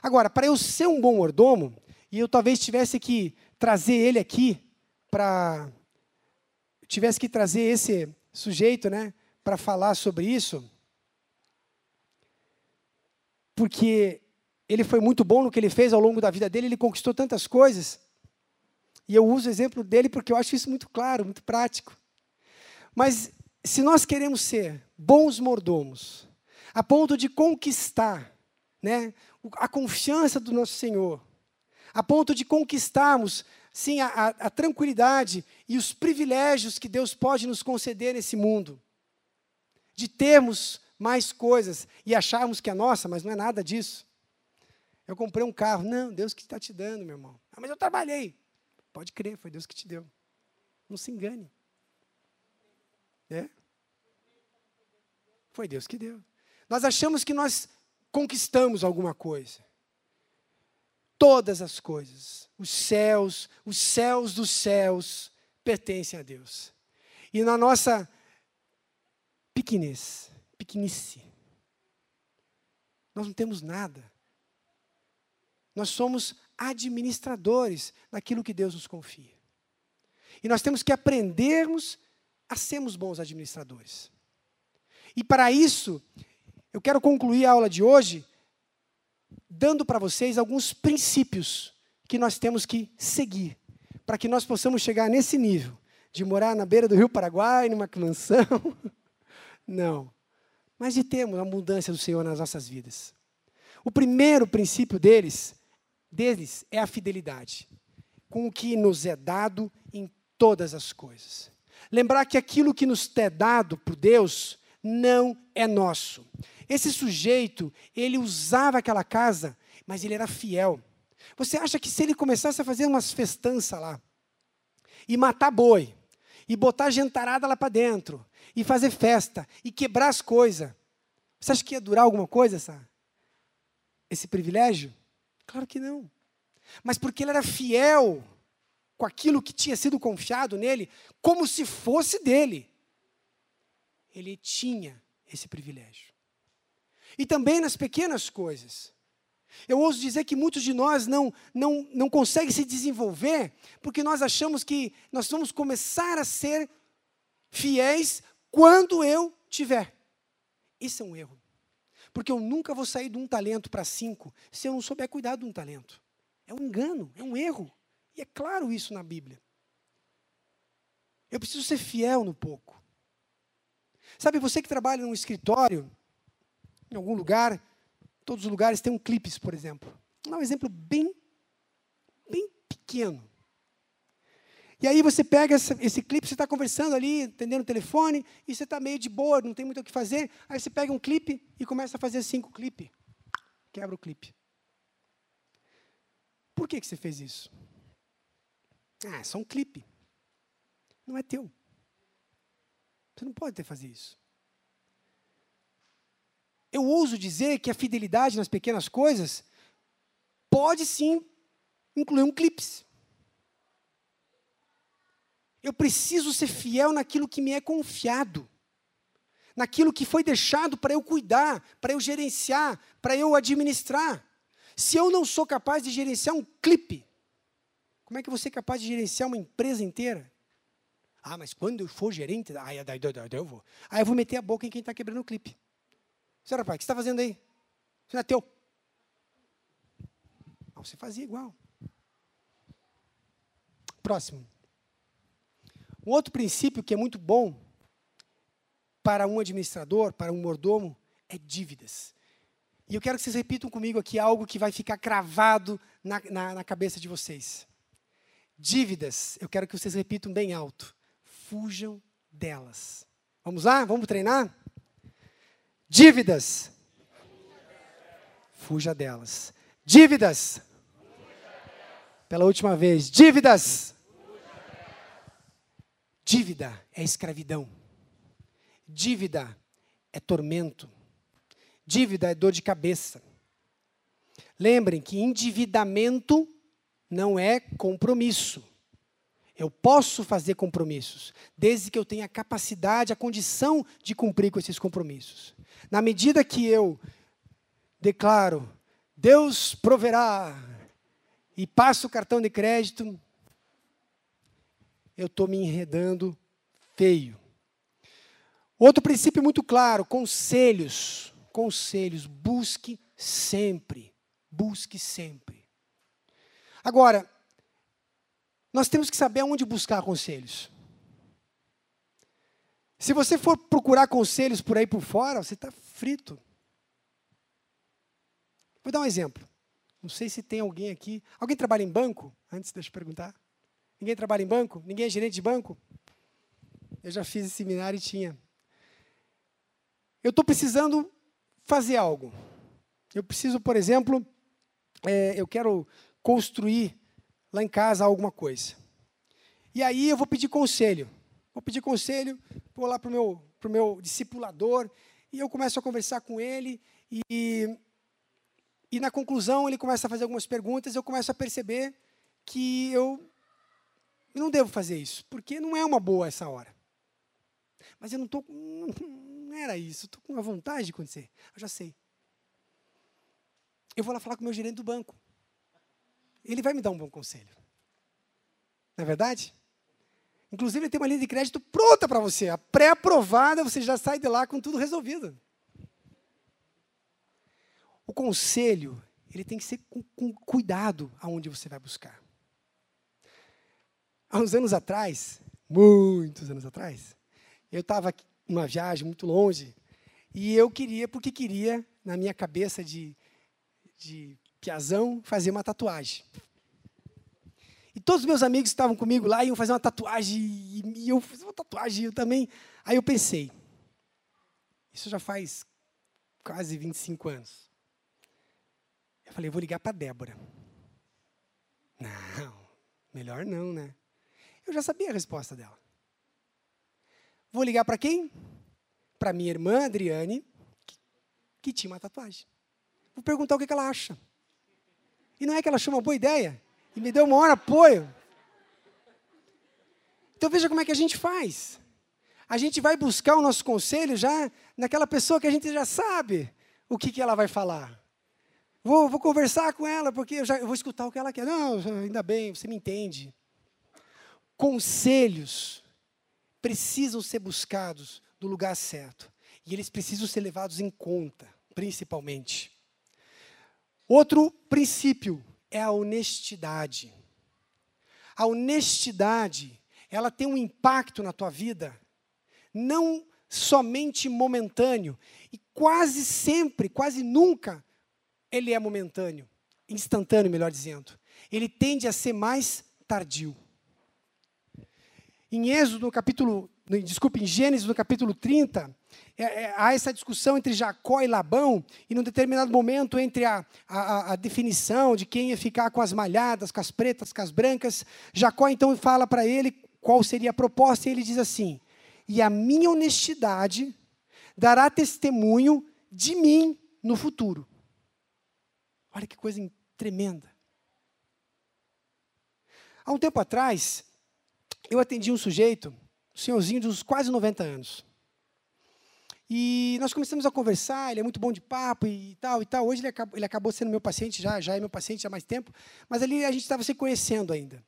Agora, para eu ser um bom mordomo, e eu talvez tivesse que trazer ele aqui para tivesse que trazer esse sujeito, né, para falar sobre isso, porque ele foi muito bom no que ele fez ao longo da vida dele, ele conquistou tantas coisas. E eu uso o exemplo dele porque eu acho isso muito claro, muito prático. Mas se nós queremos ser bons mordomos, a ponto de conquistar né, a confiança do nosso Senhor, a ponto de conquistarmos, sim, a, a, a tranquilidade e os privilégios que Deus pode nos conceder nesse mundo, de termos mais coisas e acharmos que é nossa, mas não é nada disso. Eu comprei um carro. Não, Deus que está te dando, meu irmão. Ah, mas eu trabalhei. Pode crer, foi Deus que te deu. Não se engane. É? Foi Deus que deu. Nós achamos que nós conquistamos alguma coisa. Todas as coisas, os céus, os céus dos céus, pertencem a Deus. E na nossa pequenez, pequenice, nós não temos nada. Nós somos administradores daquilo que Deus nos confia. E nós temos que aprendermos a sermos bons administradores. E para isso, eu quero concluir a aula de hoje dando para vocês alguns princípios que nós temos que seguir para que nós possamos chegar nesse nível de morar na beira do Rio Paraguai, numa mansão. Não. Mas de termos a mudança do Senhor nas nossas vidas. O primeiro princípio deles, deles é a fidelidade com o que nos é dado em todas as coisas. Lembrar que aquilo que nos é dado por Deus não é nosso. Esse sujeito, ele usava aquela casa, mas ele era fiel. Você acha que se ele começasse a fazer umas festanças lá, e matar boi, e botar gentarada lá para dentro, e fazer festa, e quebrar as coisas, você acha que ia durar alguma coisa essa, esse privilégio? Claro que não. Mas porque ele era fiel com aquilo que tinha sido confiado nele, como se fosse dele, ele tinha esse privilégio. E também nas pequenas coisas. Eu ouso dizer que muitos de nós não, não, não conseguem se desenvolver porque nós achamos que nós vamos começar a ser fiéis quando eu tiver. Isso é um erro. Porque eu nunca vou sair de um talento para cinco se eu não souber cuidar de um talento. É um engano, é um erro. E é claro isso na Bíblia. Eu preciso ser fiel no pouco. Sabe, você que trabalha num escritório, em algum lugar, todos os lugares tem um clipes, por exemplo. Vou dar um exemplo bem, bem pequeno. E aí você pega esse, esse clipe, você está conversando ali, atendendo o telefone, e você está meio de boa, não tem muito o que fazer. Aí você pega um clipe e começa a fazer cinco clipes. Quebra o clipe. Por que, que você fez isso? Ah, é só um clipe. Não é teu. Você não pode ter fazer isso. Eu ouso dizer que a fidelidade nas pequenas coisas pode sim incluir um clipe. Eu preciso ser fiel naquilo que me é confiado, naquilo que foi deixado para eu cuidar, para eu gerenciar, para eu administrar. Se eu não sou capaz de gerenciar um clipe, como é que você é capaz de gerenciar uma empresa inteira? Ah, mas quando eu for gerente, aí, eu vou. Aí eu vou meter a boca em quem está quebrando o clipe. Senhora, pai, o que você está fazendo aí? Você não é teu. Ah, você fazia igual. Próximo. Um outro princípio que é muito bom para um administrador, para um mordomo, é dívidas. E eu quero que vocês repitam comigo aqui algo que vai ficar cravado na, na, na cabeça de vocês. Dívidas, eu quero que vocês repitam bem alto. Fujam delas. Vamos lá? Vamos treinar? Dívidas. Fuja delas. Dívidas. Pela última vez. Dívidas. Dívida é escravidão. Dívida é tormento. Dívida é dor de cabeça. Lembrem que endividamento não é compromisso. Eu posso fazer compromissos, desde que eu tenha a capacidade, a condição de cumprir com esses compromissos. Na medida que eu declaro, Deus proverá, e passo o cartão de crédito, eu estou me enredando feio. Outro princípio muito claro: conselhos. Conselhos. Busque sempre. Busque sempre. Agora, nós temos que saber aonde buscar conselhos. Se você for procurar conselhos por aí por fora, você está frito. Vou dar um exemplo. Não sei se tem alguém aqui. Alguém trabalha em banco? Antes, deixa eu perguntar. Ninguém trabalha em banco? Ninguém é gerente de banco? Eu já fiz esse seminário e tinha. Eu estou precisando fazer algo. Eu preciso, por exemplo, é, eu quero construir lá em casa alguma coisa. E aí eu vou pedir conselho. Vou pedir conselho, vou lá para o meu, pro meu discipulador, e eu começo a conversar com ele, e, e na conclusão ele começa a fazer algumas perguntas, eu começo a perceber que eu não devo fazer isso, porque não é uma boa essa hora. Mas eu não estou. Não era isso. Estou com uma vontade de acontecer. Eu já sei. Eu vou lá falar com o meu gerente do banco. Ele vai me dar um bom conselho. Não é verdade? Inclusive, ele tem uma linha de crédito pronta para você. A pré-aprovada, você já sai de lá com tudo resolvido. O conselho, ele tem que ser com, com cuidado aonde você vai buscar. Há uns anos atrás, muitos anos atrás, eu estava numa viagem muito longe e eu queria, porque queria, na minha cabeça de, de piazão, fazer uma tatuagem. E todos os meus amigos estavam comigo lá, iam fazer uma tatuagem, e eu fiz uma tatuagem eu também. Aí eu pensei, isso já faz quase 25 anos. Eu falei, eu vou ligar para Débora. Não, melhor não, né? Eu já sabia a resposta dela. Vou ligar para quem? Para minha irmã Adriane, que, que, tinha uma tatuagem. Vou perguntar o que, que ela acha. E não é que ela achou uma boa ideia? E me deu o maior apoio. Então veja como é que a gente faz. A gente vai buscar o nosso conselho já naquela pessoa que a gente já sabe o que, que ela vai falar. Vou, vou conversar com ela, porque eu, já, eu vou escutar o que ela quer. Não, ainda bem, você me entende. Conselhos precisam ser buscados no lugar certo. E eles precisam ser levados em conta, principalmente. Outro princípio é a honestidade. A honestidade, ela tem um impacto na tua vida, não somente momentâneo, e quase sempre, quase nunca, ele é momentâneo, instantâneo, melhor dizendo. Ele tende a ser mais tardio. Em Êxodo, no capítulo, desculpe, em Gênesis, no capítulo 30, é, é, há essa discussão entre Jacó e Labão, e num determinado momento, entre a, a, a, definição de quem ia ficar com as malhadas, com as pretas, com as brancas, Jacó então fala para ele qual seria a proposta, e ele diz assim: E a minha honestidade dará testemunho de mim no futuro. Olha que coisa tremenda. Há um tempo atrás, eu atendi um sujeito, senhorzinho de uns quase 90 anos. E nós começamos a conversar, ele é muito bom de papo e tal e tal. Hoje ele acabou, ele acabou sendo meu paciente, já, já é meu paciente há mais tempo, mas ali a gente estava se conhecendo ainda.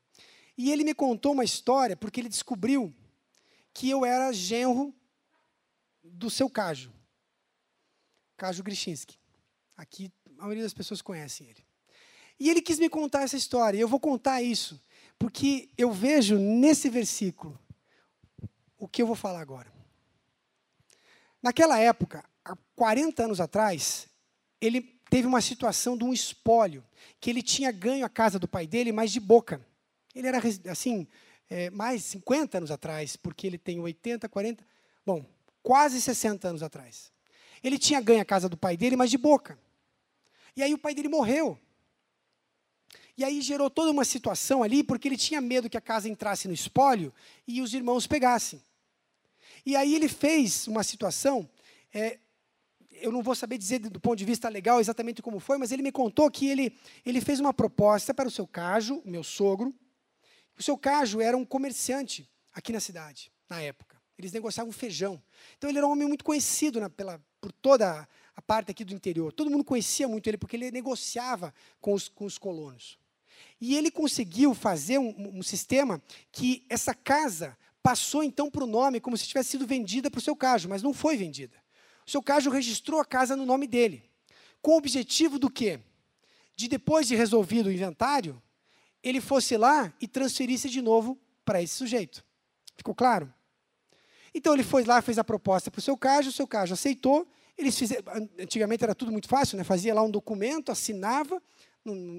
E ele me contou uma história, porque ele descobriu que eu era genro do seu Cajo, Cajo Grishinsky. Aqui a maioria das pessoas conhecem ele. E ele quis me contar essa história, e eu vou contar isso porque eu vejo nesse versículo o que eu vou falar agora. Naquela época, há 40 anos atrás, ele teve uma situação de um espólio, que ele tinha ganho a casa do pai dele, mas de boca. Ele era, assim, é, mais 50 anos atrás, porque ele tem 80, 40, bom, quase 60 anos atrás. Ele tinha ganho a casa do pai dele, mas de boca. E aí o pai dele morreu. E aí gerou toda uma situação ali, porque ele tinha medo que a casa entrasse no espólio e os irmãos pegassem. E aí ele fez uma situação, é, eu não vou saber dizer do ponto de vista legal exatamente como foi, mas ele me contou que ele, ele fez uma proposta para o seu cajo, meu sogro. O seu cajo era um comerciante aqui na cidade, na época. Eles negociavam feijão. Então ele era um homem muito conhecido na, pela, por toda a parte aqui do interior. Todo mundo conhecia muito ele, porque ele negociava com os, com os colonos. E ele conseguiu fazer um, um sistema que essa casa passou então para o nome como se tivesse sido vendida para o seu caso, mas não foi vendida. O seu caso registrou a casa no nome dele, com o objetivo do quê? De depois de resolvido o inventário, ele fosse lá e transferisse de novo para esse sujeito. Ficou claro? Então ele foi lá, fez a proposta para o seu caso, o seu caso aceitou. Eles fizeram, antigamente era tudo muito fácil, né? fazia lá um documento, assinava,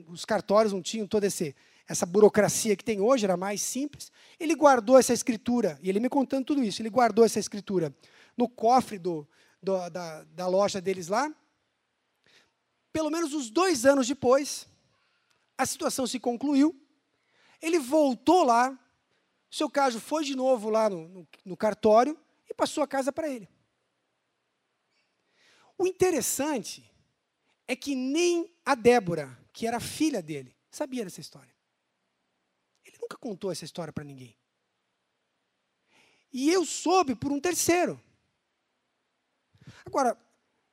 os cartórios não tinham toda esse, essa burocracia que tem hoje, era mais simples. Ele guardou essa escritura, e ele me contando tudo isso, ele guardou essa escritura no cofre do, do, da, da loja deles lá. Pelo menos uns dois anos depois, a situação se concluiu. Ele voltou lá, seu caso foi de novo lá no, no, no cartório e passou a casa para ele. O interessante é que nem a Débora, que era filha dele, sabia dessa história. Nunca contou essa história para ninguém. E eu soube por um terceiro. Agora,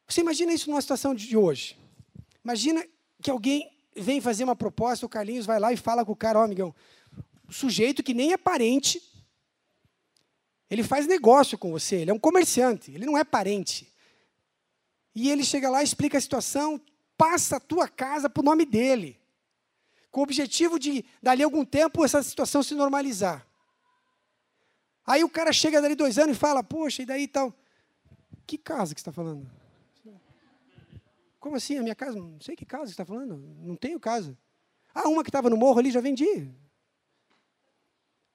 você imagina isso numa situação de hoje. Imagina que alguém vem fazer uma proposta, o Carlinhos vai lá e fala com o cara, ó, oh, amigão, o sujeito que nem é parente, ele faz negócio com você, ele é um comerciante, ele não é parente. E ele chega lá, explica a situação, passa a tua casa para o nome dele, com o objetivo de, dali algum tempo, essa situação se normalizar. Aí o cara chega dali dois anos e fala, poxa, e daí tal? Que casa que você está falando? Como assim? A minha casa? Não sei que casa você está falando. Não tenho casa. Ah, uma que estava no morro ali, já vendi.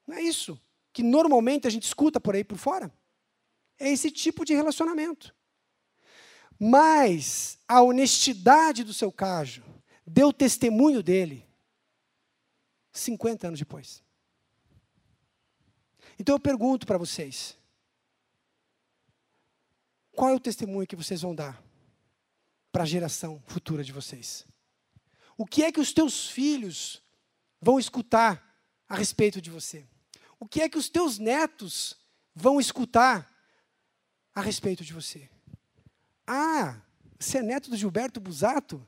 Não é isso que normalmente a gente escuta por aí por fora. É esse tipo de relacionamento. Mas a honestidade do seu caso deu testemunho dele 50 anos depois. Então eu pergunto para vocês: qual é o testemunho que vocês vão dar para a geração futura de vocês? O que é que os teus filhos vão escutar a respeito de você? O que é que os teus netos vão escutar a respeito de você? Ah, Você é neto do Gilberto Busato?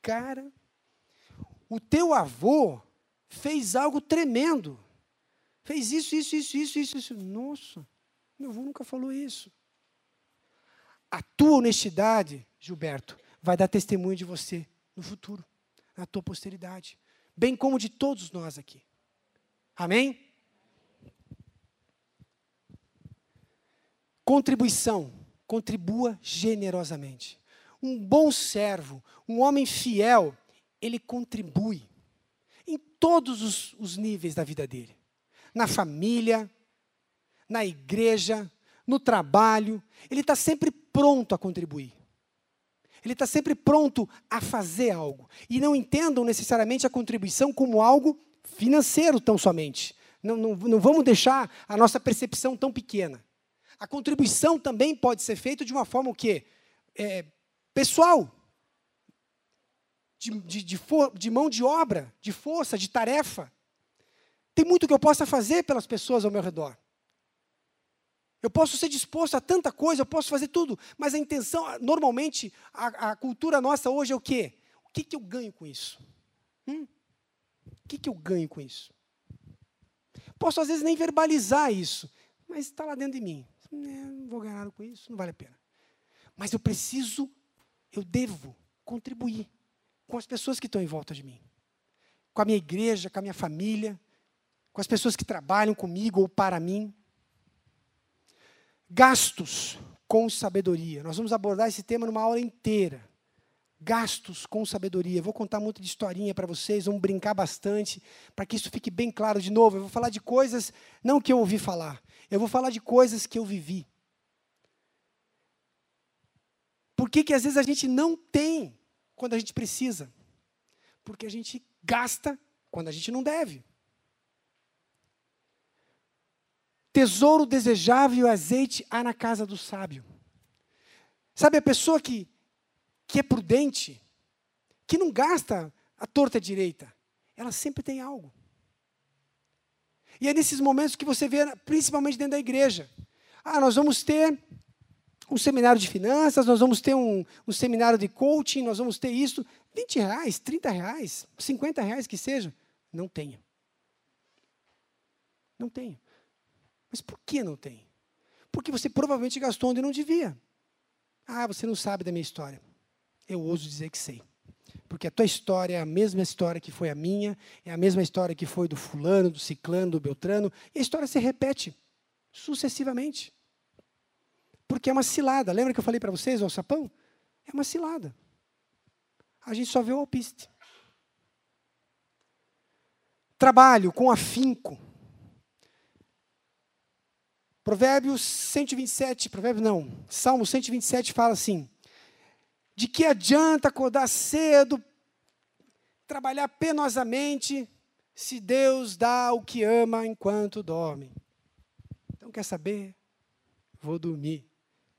Cara, o teu avô fez algo tremendo. Fez isso, isso, isso, isso, isso, isso. Nossa, meu avô nunca falou isso. A tua honestidade, Gilberto, vai dar testemunho de você no futuro, na tua posteridade, bem como de todos nós aqui. Amém? Contribuição. Contribua generosamente. Um bom servo, um homem fiel, ele contribui em todos os, os níveis da vida dele. Na família, na igreja, no trabalho. Ele está sempre pronto a contribuir. Ele está sempre pronto a fazer algo. E não entendam necessariamente a contribuição como algo financeiro tão somente. Não, não, não vamos deixar a nossa percepção tão pequena. A contribuição também pode ser feita de uma forma o quê? É, pessoal. De, de, de, for, de mão de obra, de força, de tarefa. Tem muito que eu possa fazer pelas pessoas ao meu redor. Eu posso ser disposto a tanta coisa, eu posso fazer tudo, mas a intenção, normalmente, a, a cultura nossa hoje é o quê? O que, que eu ganho com isso? Hum? O que, que eu ganho com isso? Posso, às vezes, nem verbalizar isso, mas está lá dentro de mim. É, não vou ganhar nada com isso, não vale a pena. Mas eu preciso, eu devo contribuir com as pessoas que estão em volta de mim, com a minha igreja, com a minha família, com as pessoas que trabalham comigo ou para mim. Gastos com sabedoria. Nós vamos abordar esse tema numa aula inteira. Gastos com sabedoria. Vou contar muito de historinha para vocês, vamos brincar bastante, para que isso fique bem claro de novo. Eu vou falar de coisas, não que eu ouvi falar, eu vou falar de coisas que eu vivi. Por que, que às vezes a gente não tem quando a gente precisa? Porque a gente gasta quando a gente não deve. Tesouro desejável e o azeite há na casa do sábio. Sabe a pessoa que, que é prudente, que não gasta a torta direita, ela sempre tem algo. E é nesses momentos que você vê, principalmente dentro da igreja. Ah, nós vamos ter um seminário de finanças, nós vamos ter um, um seminário de coaching, nós vamos ter isso. 20 reais, 30 reais, 50 reais que seja. Não tenha. Não tenha. Mas por que não tem? Porque você provavelmente gastou onde não devia. Ah, você não sabe da minha história. Eu ouso dizer que sei. Porque a tua história é a mesma história que foi a minha, é a mesma história que foi do fulano, do ciclano, do beltrano, e a história se repete sucessivamente. Porque é uma cilada. Lembra que eu falei para vocês, o sapão? É uma cilada. A gente só vê o alpiste. Trabalho com afinco. Provérbios 127, Provérbios não, Salmo 127 fala assim: De que adianta acordar cedo, trabalhar penosamente, se Deus dá o que ama enquanto dorme? Então, quer saber? Vou dormir,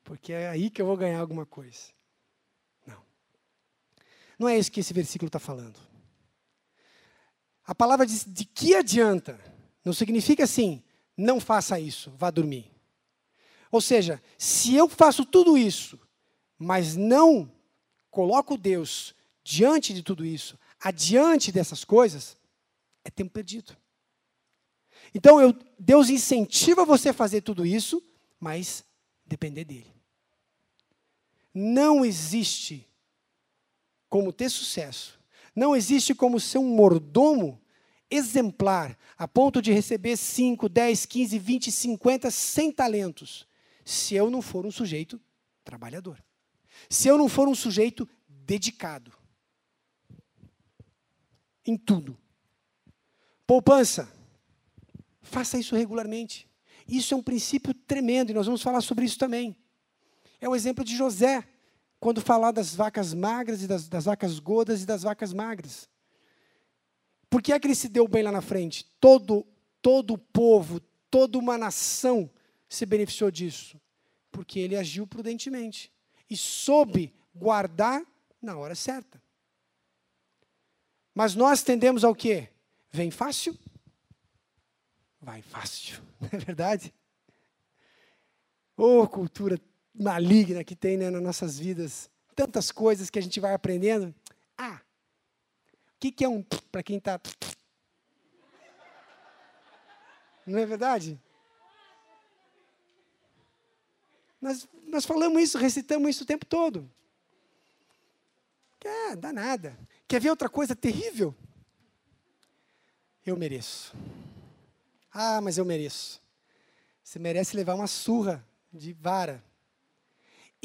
porque é aí que eu vou ganhar alguma coisa. Não. Não é isso que esse versículo está falando. A palavra diz: de que adianta? Não significa assim, não faça isso, vá dormir. Ou seja, se eu faço tudo isso, mas não coloco Deus diante de tudo isso, adiante dessas coisas, é tempo perdido. Então, eu, Deus incentiva você a fazer tudo isso, mas depender dele. Não existe como ter sucesso, não existe como ser um mordomo exemplar, a ponto de receber 5, 10, 15, 20, 50, 100 talentos, se eu não for um sujeito trabalhador. Se eu não for um sujeito dedicado. Em tudo. Poupança. Faça isso regularmente. Isso é um princípio tremendo e nós vamos falar sobre isso também. É o exemplo de José, quando falar das vacas magras e das, das vacas gordas e das vacas magras. Por que é que ele se deu bem lá na frente? Todo, todo o povo, toda uma nação se beneficiou disso. Porque ele agiu prudentemente e soube guardar na hora certa. Mas nós tendemos ao quê? Vem fácil? Vai fácil, não é verdade? Ô oh, cultura maligna que tem né, nas nossas vidas tantas coisas que a gente vai aprendendo. Ah, o que, que é um para quem está. Não é verdade? Nós, nós falamos isso, recitamos isso o tempo todo. É, dá nada. Quer ver outra coisa terrível? Eu mereço. Ah, mas eu mereço. Você merece levar uma surra de vara.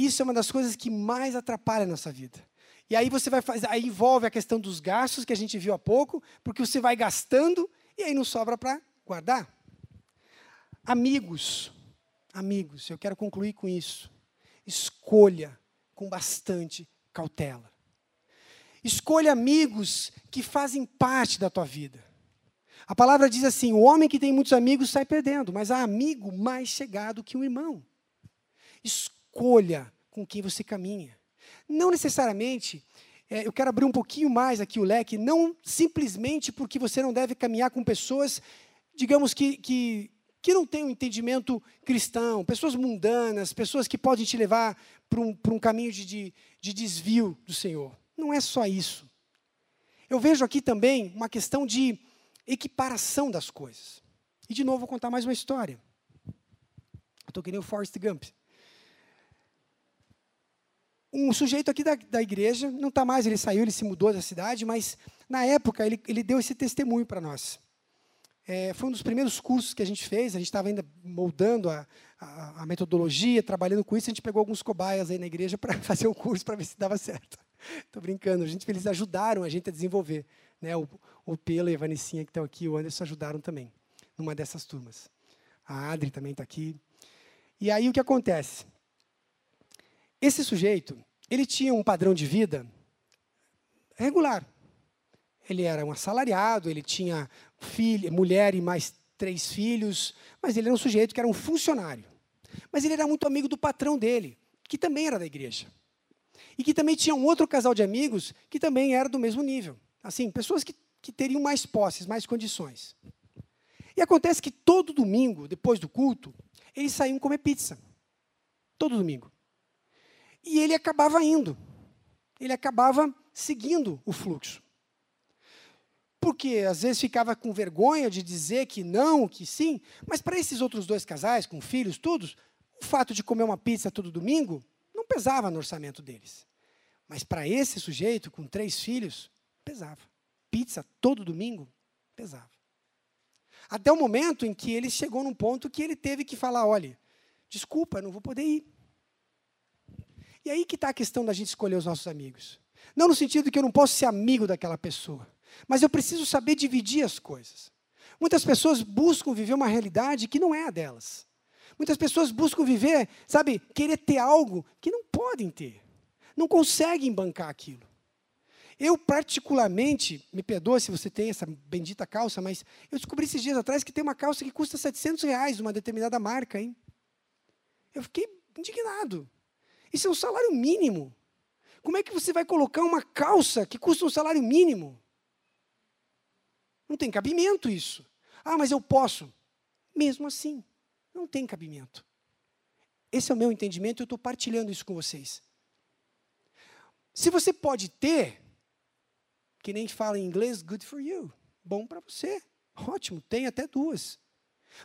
Isso é uma das coisas que mais atrapalha a nossa vida. E aí você vai fazer, aí envolve a questão dos gastos que a gente viu há pouco, porque você vai gastando e aí não sobra para guardar. Amigos, amigos, eu quero concluir com isso. Escolha com bastante cautela. Escolha amigos que fazem parte da tua vida. A palavra diz assim: o homem que tem muitos amigos sai perdendo, mas há amigo mais chegado que um irmão. Escolha com quem você caminha. Não necessariamente, é, eu quero abrir um pouquinho mais aqui o leque, não simplesmente porque você não deve caminhar com pessoas, digamos que, que, que não têm um entendimento cristão, pessoas mundanas, pessoas que podem te levar para um, um caminho de, de, de desvio do Senhor. Não é só isso. Eu vejo aqui também uma questão de equiparação das coisas. E de novo vou contar mais uma história. Eu estou querendo o Forrest Gump. Um sujeito aqui da, da igreja, não está mais, ele saiu, ele se mudou da cidade, mas na época ele, ele deu esse testemunho para nós. É, foi um dos primeiros cursos que a gente fez, a gente estava ainda moldando a, a, a, metodologia, trabalhando com isso, a gente pegou alguns cobaias aí na igreja para fazer o curso, para ver se dava certo. Estou brincando, a gente, eles ajudaram a gente a desenvolver. Né? O, o Pelo e a Vanicinha que estão aqui, o Anderson ajudaram também, numa dessas turmas. A Adri também está aqui. E aí o que acontece? Esse sujeito, ele tinha um padrão de vida regular, ele era um assalariado, ele tinha filho, mulher e mais três filhos, mas ele era um sujeito que era um funcionário. Mas ele era muito amigo do patrão dele, que também era da igreja. E que também tinha um outro casal de amigos que também era do mesmo nível. Assim, pessoas que, que teriam mais posses, mais condições. E acontece que todo domingo, depois do culto, eles saíam comer pizza. Todo domingo. E ele acabava indo. Ele acabava seguindo o fluxo porque às vezes ficava com vergonha de dizer que não, que sim, mas para esses outros dois casais, com filhos, todos, o fato de comer uma pizza todo domingo não pesava no orçamento deles. Mas para esse sujeito, com três filhos, pesava. Pizza todo domingo, pesava. Até o momento em que ele chegou num ponto que ele teve que falar: olha, desculpa, não vou poder ir. E aí que está a questão da gente escolher os nossos amigos. Não no sentido que eu não posso ser amigo daquela pessoa. Mas eu preciso saber dividir as coisas. Muitas pessoas buscam viver uma realidade que não é a delas. Muitas pessoas buscam viver, sabe, querer ter algo que não podem ter. Não conseguem bancar aquilo. Eu, particularmente, me perdoa se você tem essa bendita calça, mas eu descobri esses dias atrás que tem uma calça que custa 700 reais, uma determinada marca, hein? Eu fiquei indignado. Isso é um salário mínimo. Como é que você vai colocar uma calça que custa um salário mínimo? Não tem cabimento isso. Ah, mas eu posso. Mesmo assim, não tem cabimento. Esse é o meu entendimento e eu estou partilhando isso com vocês. Se você pode ter, que nem fala em inglês, good for you. Bom para você. Ótimo, tem até duas.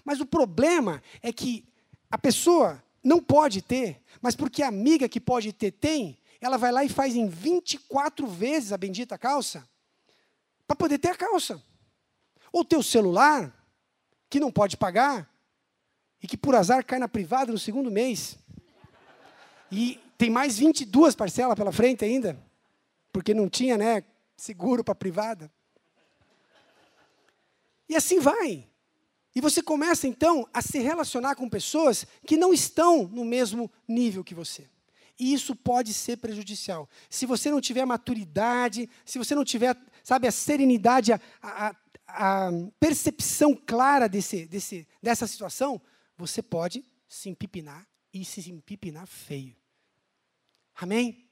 Mas o problema é que a pessoa não pode ter, mas porque a amiga que pode ter tem, ela vai lá e faz em 24 vezes a bendita calça para poder ter a calça. Ou teu celular, que não pode pagar, e que por azar cai na privada no segundo mês. E tem mais 22 parcelas pela frente ainda, porque não tinha né, seguro para privada. E assim vai. E você começa então a se relacionar com pessoas que não estão no mesmo nível que você. E isso pode ser prejudicial. Se você não tiver maturidade, se você não tiver, sabe, a serenidade, a, a, a percepção clara desse, desse, dessa situação, você pode se empipinar e se empipinar feio. Amém?